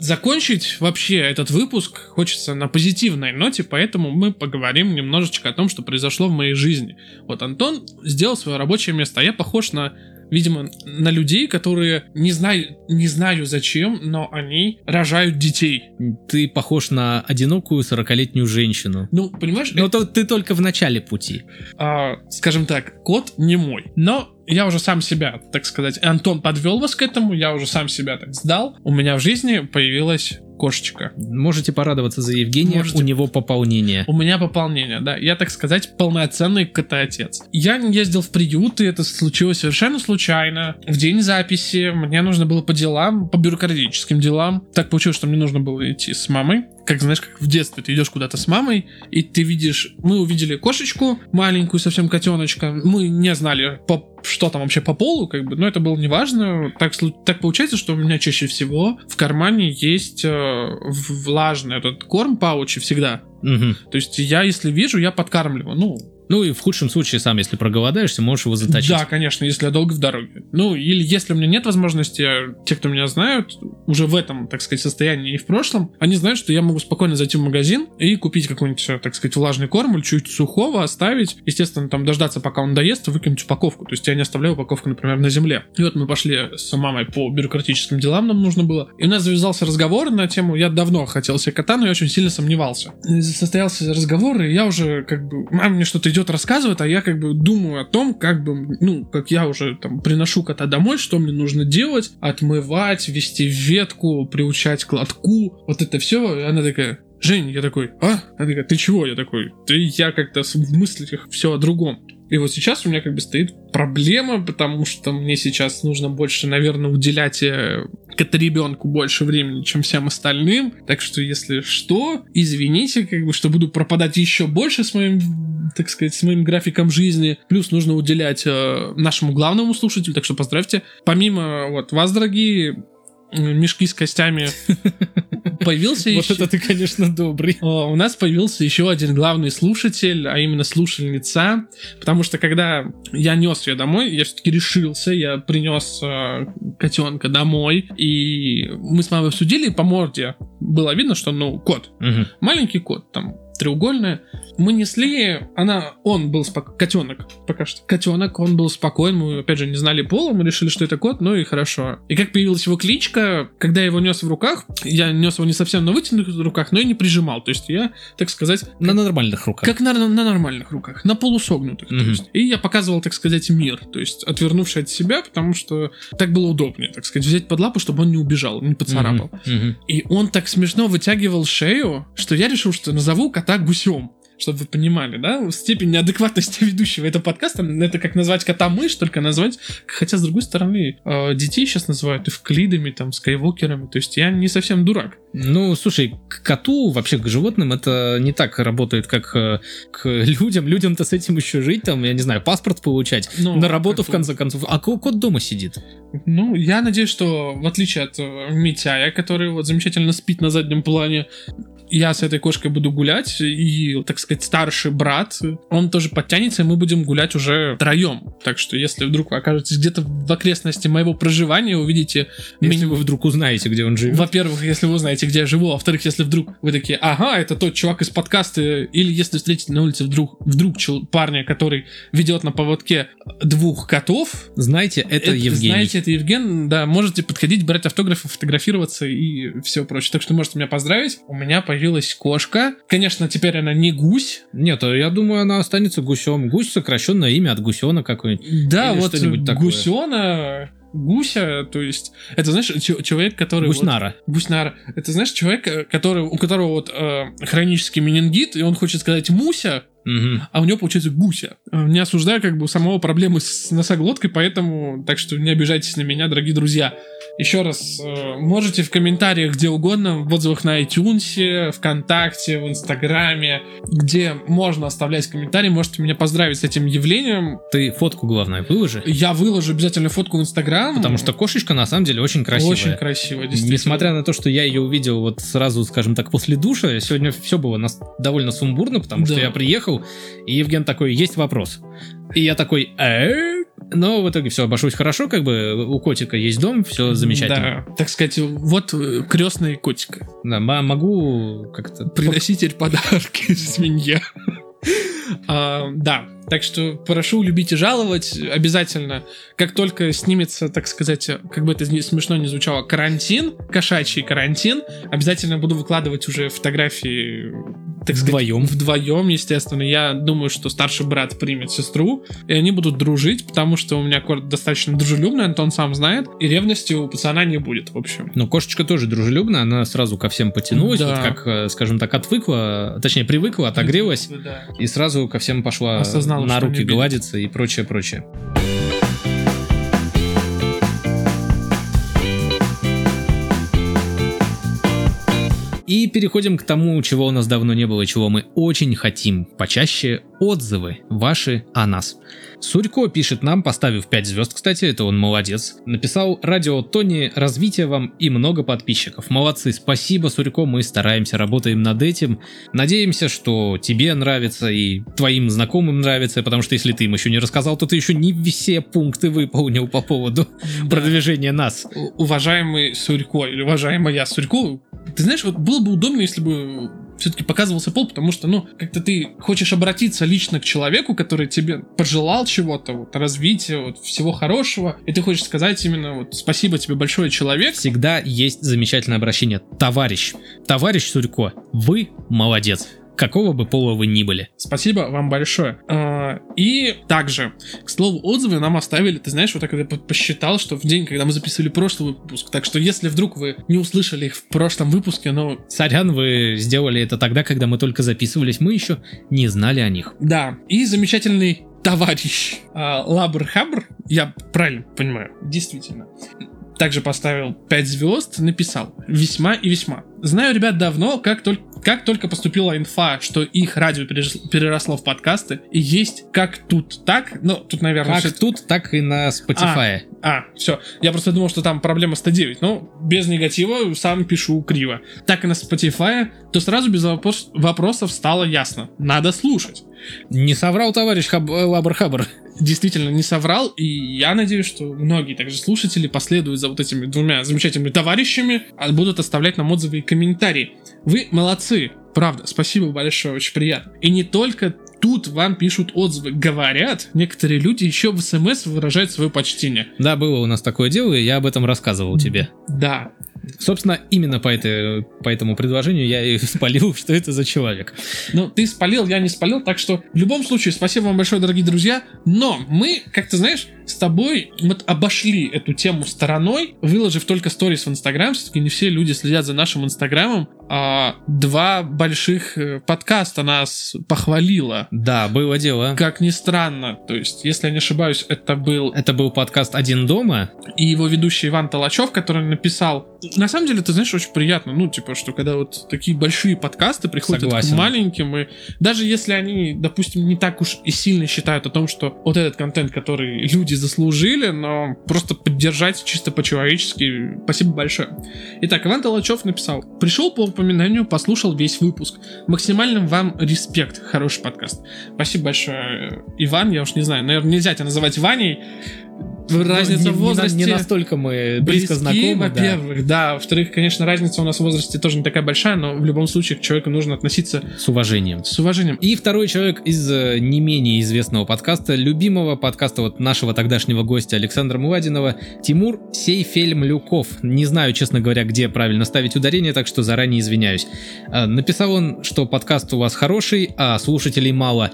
Закончить вообще этот выпуск хочется на позитивной ноте, поэтому мы поговорим немножечко о том, что произошло в моей жизни. Вот Антон сделал свое рабочее место, а я похож на видимо, на людей, которые не знаю, не знаю зачем, но они рожают детей. Ты похож на одинокую 40-летнюю женщину. Ну, понимаешь, Но то ты только в начале пути. а, скажем так, кот не мой. Но я уже сам себя, так сказать, Антон подвел вас к этому, я уже сам себя так сдал. У меня в жизни появилась кошечка. Можете порадоваться за Евгения, Можете. у него пополнение. У меня пополнение, да. Я, так сказать, полноценный котоотец. Я не ездил в приют, и это случилось совершенно случайно. В день записи мне нужно было по делам, по бюрократическим делам. Так получилось, что мне нужно было идти с мамой. Как знаешь, как в детстве ты идешь куда-то с мамой, и ты видишь... Мы увидели кошечку, маленькую совсем котеночка. Мы не знали, по что там вообще по полу, как бы, но это было неважно. Так, так получается, что у меня чаще всего в кармане есть э, влажный этот корм паучи всегда. Мгм. То есть я, если вижу, я подкармливаю. Ну, Ну и в худшем случае сам, если проголодаешься, можешь его заточить. да, конечно, если я долго в дороге. Ну, или если у меня нет возможности, а те, кто меня знают, уже в этом, так сказать, состоянии и в прошлом, они знают, что я могу спокойно зайти в магазин и купить какой-нибудь, э, так сказать, влажный корм или чуть сухого оставить. Естественно, там дождаться, пока он доест, выкинуть упаковку. То есть я не оставляю упаковку, например, на земле. И вот мы пошли с мамой по бюрократическим делам, нам нужно было. И у нас завязался разговор на тему, я давно хотел себе кота, но я очень сильно сомневался. Состоялся разговор, и я уже как бы, мама мне что-то идет рассказывает, а я как бы думаю о том, как бы, ну, как я уже там приношу кота домой, что мне нужно делать, отмывать, вести ветку, приучать к лотку, вот это все. И она такая, Жень, я такой, а? Она такая, ты чего? Я такой, да я как-то в мыслях все о другом. И вот сейчас у меня как бы стоит проблема, потому что мне сейчас нужно больше, наверное, уделять э, кота-ребенку больше времени, чем всем остальным. Так что, если что, извините, как бы, что буду пропадать еще больше с моим, так сказать, с моим графиком жизни. Плюс нужно уделять э, нашему главному слушателю, так что поздравьте. Помимо вот вас, дорогие, мешки с костями. Появился Вот это ты, конечно, добрый. у нас появился еще один главный слушатель, а именно слушательница, потому что когда я нес ее домой, я все-таки решился, я принес э, котенка домой, и мы с мамой обсудили, по морде было видно, что, ну, кот, маленький кот, там, треугольная. Мы несли, она, он был спок... котенок, пока что. Котенок, он был спокоен, мы, опять же, не знали пола, мы решили, что это кот, ну и хорошо. И как появилась его кличка, когда я его нес в руках, я нес его не совсем на вытянутых руках, но и не прижимал, то есть я, так сказать, На нормальных руках. как на, на нормальных руках, на полусогнутых. то Мгм. есть. И я показывал, так сказать, мир, то есть отвернувший от себя, потому что так было удобнее, так сказать, взять под лапу, чтобы он не убежал, не поцарапал. Мгм. И он так смешно вытягивал шею, что я решил, что назову кота гусем. Чтобы вы понимали, да, степень неадекватности ведущего этого подкаста, это как назвать кота мышь, только назвать, хотя, с другой стороны, э, детей сейчас называют эвклидами, там, скайвокерами, то есть я не совсем дурак. Ну, слушай, к коту, вообще к животным, это не так работает, как э, к людям. Людям-то с этим еще жить, там, я не знаю, паспорт получать, Ну, на работу, в конце концов. А ко- кот дома сидит. Ну, я надеюсь, что в отличие от э, Митяя, который вот замечательно спит на заднем плане, я с этой кошкой буду гулять, и, так сказать, старший брат, он тоже подтянется, и мы будем гулять уже втроем. Так что, если вдруг вы окажетесь где-то в окрестности моего проживания, увидите Если меня... вы вдруг узнаете, где он живет. Во-первых, если вы узнаете, где я живу, а во-вторых, если вдруг вы такие, ага, это тот чувак из подкаста, или если встретите на улице вдруг, вдруг чел- парня, который ведет на поводке двух котов, Знаете, это, Евгений. Знаете, это Евген, да, можете подходить, брать автографы, фотографироваться и все прочее. Так что можете меня поздравить. У меня появилась кошка. Конечно, теперь она не гусь. Нет, а я думаю, она останется гусем. Гусь сокращенное имя от гусена какой-нибудь. Да, Или вот что-нибудь такое. гусена, гуся, то есть, это, знаешь, человек, который... вот- Гуснара. Гуснара. Это, знаешь, человек, э, который, у которого вот э, хронический менингит, и он хочет сказать «муся», Мгм. а у него получается гуся. Э, Не осуждаю как бы самого проблемы с носоглоткой, поэтому так что не обижайтесь на меня, дорогие друзья. Еще раз, э, можете в комментариях где угодно, в отзывах на iTunes, ВКонтакте, в Инстаграме, где можно оставлять комментарии, можете меня поздравить с этим явлением. Ты фотку, главное, выложи. Я выложу обязательно фотку в Инстаграм. Потому что кошечка на самом деле очень красивая. Очень красиво, действительно. Несмотря на то, что я ее увидел вот сразу, скажем так, после душа, сегодня все было нас довольно сумбурно, потому что Да. я приехал, и Евген такой, есть вопрос. И я такой, «Э?» Но в итоге все обошлось хорошо, как бы у котика есть дом, все замечательно. Да, так сказать, вот э, крестный котика. Да, могу как-то... Приноситель подарки свинья. А, Да, так что прошу любить и жаловать обязательно. Как только снимется, так сказать, как бы это смешно не звучало, карантин, кошачий карантин, обязательно буду выкладывать уже фотографии, так сказать, Вдвоем. Вдвоем, естественно. Я думаю, что старший брат примет сестру, и они будут дружить, потому что у меня кот достаточно дружелюбный, Антон сам знает, и ревности у пацана не будет, в общем. Но кошечка тоже дружелюбная, она сразу ко всем потянулась, Да. вот как, э, скажем так, отвыкла, точнее, привыкла, отогрелась, Да. и сразу ко всем пошла Осознала, на что руки гладиться и прочее, прочее. И переходим к тому, чего у нас давно не было, чего мы очень хотим. Почаще отзывы ваши о нас. Сурько пишет нам, поставив 5 звезд, кстати, это он молодец. Написал радио Тони, развития вам и много подписчиков. Молодцы, спасибо, Сурько, мы стараемся, работаем над этим. Надеемся, что тебе нравится и твоим знакомым нравится, потому что если ты им еще не рассказал, то ты еще не все пункты выполнил по поводу Да. продвижения нас. Уважаемый Сурько или уважаемая Сурько, ты знаешь, вот было бы удобно, если бы все-таки показывался пол, потому что, ну, как-то ты хочешь обратиться лично к человеку, который тебе пожелал чего-то, вот, развития, вот, всего хорошего, и ты хочешь сказать именно вот спасибо тебе большое, человек. Всегда есть замечательное обращение. Товарищ, товарищ Сурько, вы молодец. Какого бы пола вы ни были. Спасибо вам большое. А, И также, к слову, отзывы нам оставили, ты знаешь, вот так я по- посчитал, что в день, когда мы записывали прошлый выпуск. Так что, если вдруг вы не услышали их в прошлом выпуске, ну, Сорян, вы сделали это тогда, когда мы только записывались, мы еще не знали о них. Да, и замечательный товарищ а, Лабр Хабр, я правильно понимаю, действительно, также поставил 5 звезд, написал «Весьма и весьма». Знаю ребят давно, как только, как только поступила инфа, что их радио переросло в подкасты, и есть как тут так, ну, тут, наверное... Как тут, так и на Spotify. А, а, все. Я просто думал, что там проблема 109, но без негатива сам пишу криво. Так и на Spotify, то сразу без вопрос, вопросов стало ясно. Надо слушать. Не соврал товарищ Хаб... Лабр Хабр действительно не соврал, и я надеюсь, что многие также слушатели последуют за вот этими двумя замечательными товарищами, а будут оставлять нам отзывы и комментарии. Вы молодцы, правда, спасибо большое, очень приятно. И не только тут вам пишут отзывы. Говорят, некоторые люди еще в СМС выражают свое почтение. Да, было у нас такое дело, и я об этом рассказывал тебе. Да, Собственно, именно по, этой, по этому предложению я и спалил, что это за человек. Ну, ты спалил, я не спалил, так что в любом случае, спасибо вам большое, дорогие друзья. Но мы, как ты знаешь, с тобой вот обошли эту тему стороной, выложив только сторис в Инстаграм. Все-таки не все люди следят за нашим Инстаграмом. А два больших э, подкаста нас похвалило. Да, было дело. Как ни странно. То есть, если я не ошибаюсь, это был... Это был подкаст «Один дома». И его ведущий Иван Толачев, который написал на самом деле, ты знаешь, очень приятно, ну, типа, что когда вот такие большие подкасты приходят Согласен. к маленьким, и даже если они, допустим, не так уж и сильно считают о том, что вот этот контент, который люди заслужили, но просто поддержать чисто по-человечески, спасибо большое. Итак, Иван Толочев написал, пришел по упоминанию, послушал весь выпуск. Максимальным вам респект, хороший подкаст. Спасибо большое, Иван, я уж не знаю, наверное, нельзя тебя называть Ваней, разница в возрасте... Не, не настолько мы близко знакомы. во-первых, да. да. Во-вторых, конечно, разница у нас в возрасте тоже не такая большая, но в любом случае к человеку нужно относиться... С уважением. С уважением. И второй человек из э, не менее известного подкаста, любимого подкаста вот нашего тогдашнего гостя Александра Муладинова, Тимур Сейфельмлюков. Не знаю, честно говоря, где правильно ставить ударение, так что заранее извиняюсь. Э, написал он, что подкаст у вас хороший, а слушателей мало.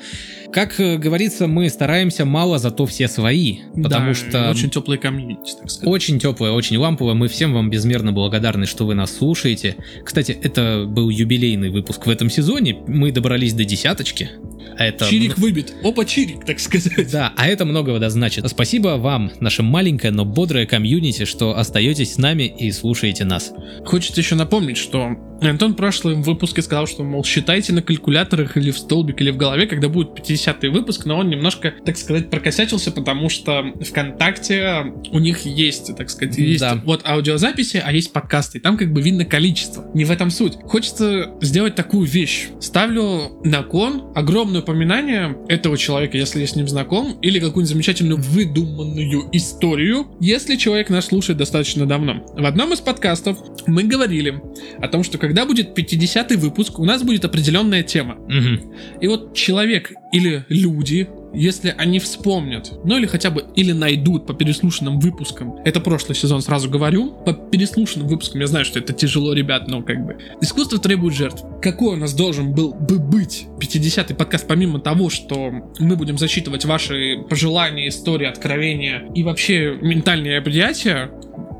Как э, говорится, мы стараемся мало, зато все свои. Потому да, что... Очень теплые комьюнити, так сказать. Очень теплые, очень ламповые. Мы всем вам безмерно благодарны, что вы нас слушаете. Кстати, это был юбилейный выпуск в этом сезоне. Мы добрались до десяточки. А это... Чирик выбит. Опа, чирик, так сказать. Да, а это многого да значит. Спасибо вам, наше маленькое, но бодрое комьюнити, что остаетесь с нами и слушаете нас. Хочется еще напомнить, что Антон в прошлом выпуске сказал, что, мол, считайте на калькуляторах или в столбик, или в голове, когда будет 50-й выпуск, но он немножко, так сказать, прокосячился, потому что ВКонтакте у них есть, так сказать, есть да. вот аудиозаписи, а есть подкасты, и там как бы видно количество. Не в этом суть. Хочется сделать такую вещь. Ставлю на кон огромное упоминание этого человека, если я с ним знаком, или какую-нибудь замечательную выдуманную историю, если человек нас слушает достаточно давно. В одном из подкастов мы говорили о том, что когда будет 50-й выпуск, у нас будет определенная тема. Угу. И вот человек или люди если они вспомнят, ну или хотя бы, или найдут по переслушанным выпускам, это прошлый сезон, сразу говорю, по переслушанным выпускам, я знаю, что это тяжело, ребят, но как бы, искусство требует жертв. Какой у нас должен был бы быть 50-й подкаст, помимо того, что мы будем зачитывать ваши пожелания, истории, откровения и вообще ментальные объятия,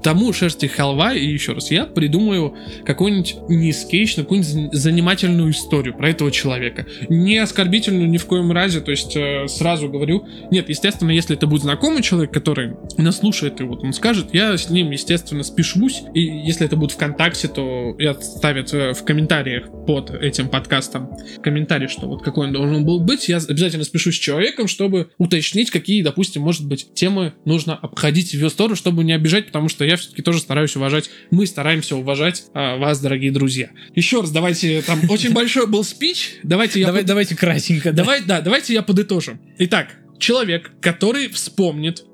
тому шерсти халва, и еще раз, я придумаю какой-нибудь не скетч, но какую-нибудь занимательную историю про этого человека. Не оскорбительную ни в коем разе, то есть э, сразу говорю, нет, естественно, если это будет знакомый человек, который нас слушает, и вот он скажет, я с ним, естественно, спешусь, и если это будет ВКонтакте, то и оставят э, в комментариях под этим подкастом комментарий, что вот какой он должен был быть, я обязательно спешусь с человеком, чтобы уточнить, какие, допустим, может быть, темы нужно обходить в ее сторону, чтобы не обижать, потому что я все-таки тоже стараюсь уважать, мы стараемся уважать а, вас, дорогие друзья. Еще раз, давайте, там очень большой был спич, давайте я... Давай, под... Давайте кратенько. Давай, да, давайте я подытожу. Итак, человек, который вспомнит,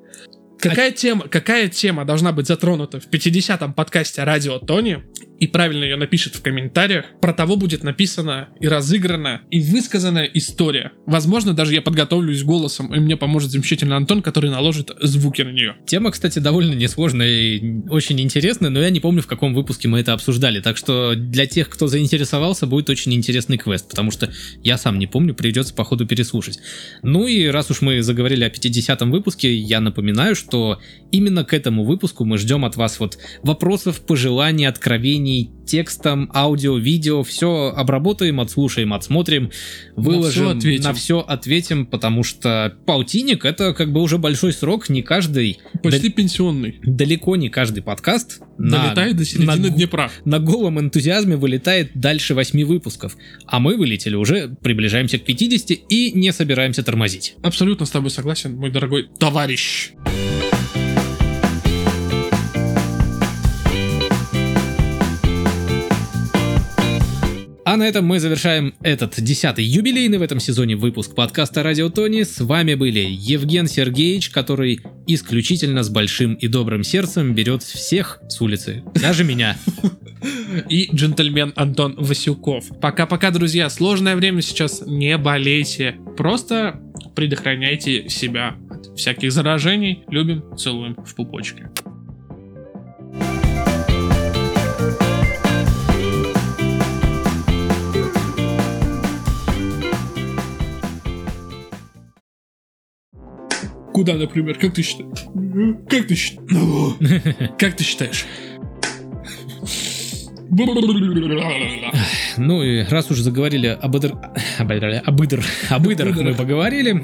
Какая, а... тема, какая тема должна быть затронута в 50-м подкасте Радио Тони, и правильно ее напишет в комментариях, про того будет написана и разыграна, и высказана история. Возможно, даже я подготовлюсь голосом, и мне поможет замечательный Антон, который наложит звуки на нее. Тема, кстати, довольно несложная и очень интересная, но я не помню, в каком выпуске мы это обсуждали, так что для тех, кто заинтересовался, будет очень интересный квест, потому что я сам не помню, придется по ходу переслушать. Ну и раз уж мы заговорили о 50-м выпуске, я напоминаю, что именно к этому выпуску мы ждем от вас вот вопросов, пожеланий, откровений, сообщений текстом, аудио, видео, все обработаем, отслушаем, отсмотрим, выложим, всё ответим. на все ответим, потому что полтинник это как бы уже большой срок, не каждый, Почти пенсионный. далеко не каждый подкаст на- Долетает до середины на- Днепра. на голом энтузиазме вылетает дальше 8 выпусков, а мы вылетели уже, приближаемся к 50 и не собираемся тормозить. Абсолютно с тобой согласен, мой дорогой товарищ. А на этом мы завершаем этот десятый юбилейный в этом сезоне выпуск подкаста Радио Тони. С вами были Евген Сергеевич, который исключительно с большим и добрым сердцем берет всех с улицы, даже меня. И джентльмен Антон Васюков. Пока-пока, друзья. Сложное время сейчас. Не болейте. Просто предохраняйте себя от всяких заражений. Любим, целуем в пупочке. Куда, например? Как ты считаешь? Как ты считаешь? Как ты считаешь? Ну и раз уж заговорили об идр... об идр- об идр- об идрах мы поговорили,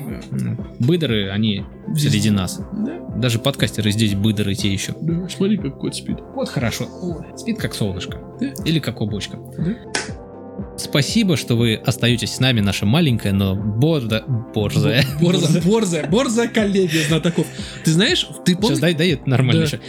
быдеры, они среди нас. Да, Даже подкастеры здесь быдеры те еще. да, смотри, как кот спит. Вот хорошо. Спит как солнышко. Да. Или как облачко. Да. Спасибо, что вы остаетесь с нами, наша маленькая, но борза... Борзая. Борза, борзая, борзая коллегия знатоков. Ты знаешь, ты Сейчас помнишь? дай, дай это нормально Да. еще.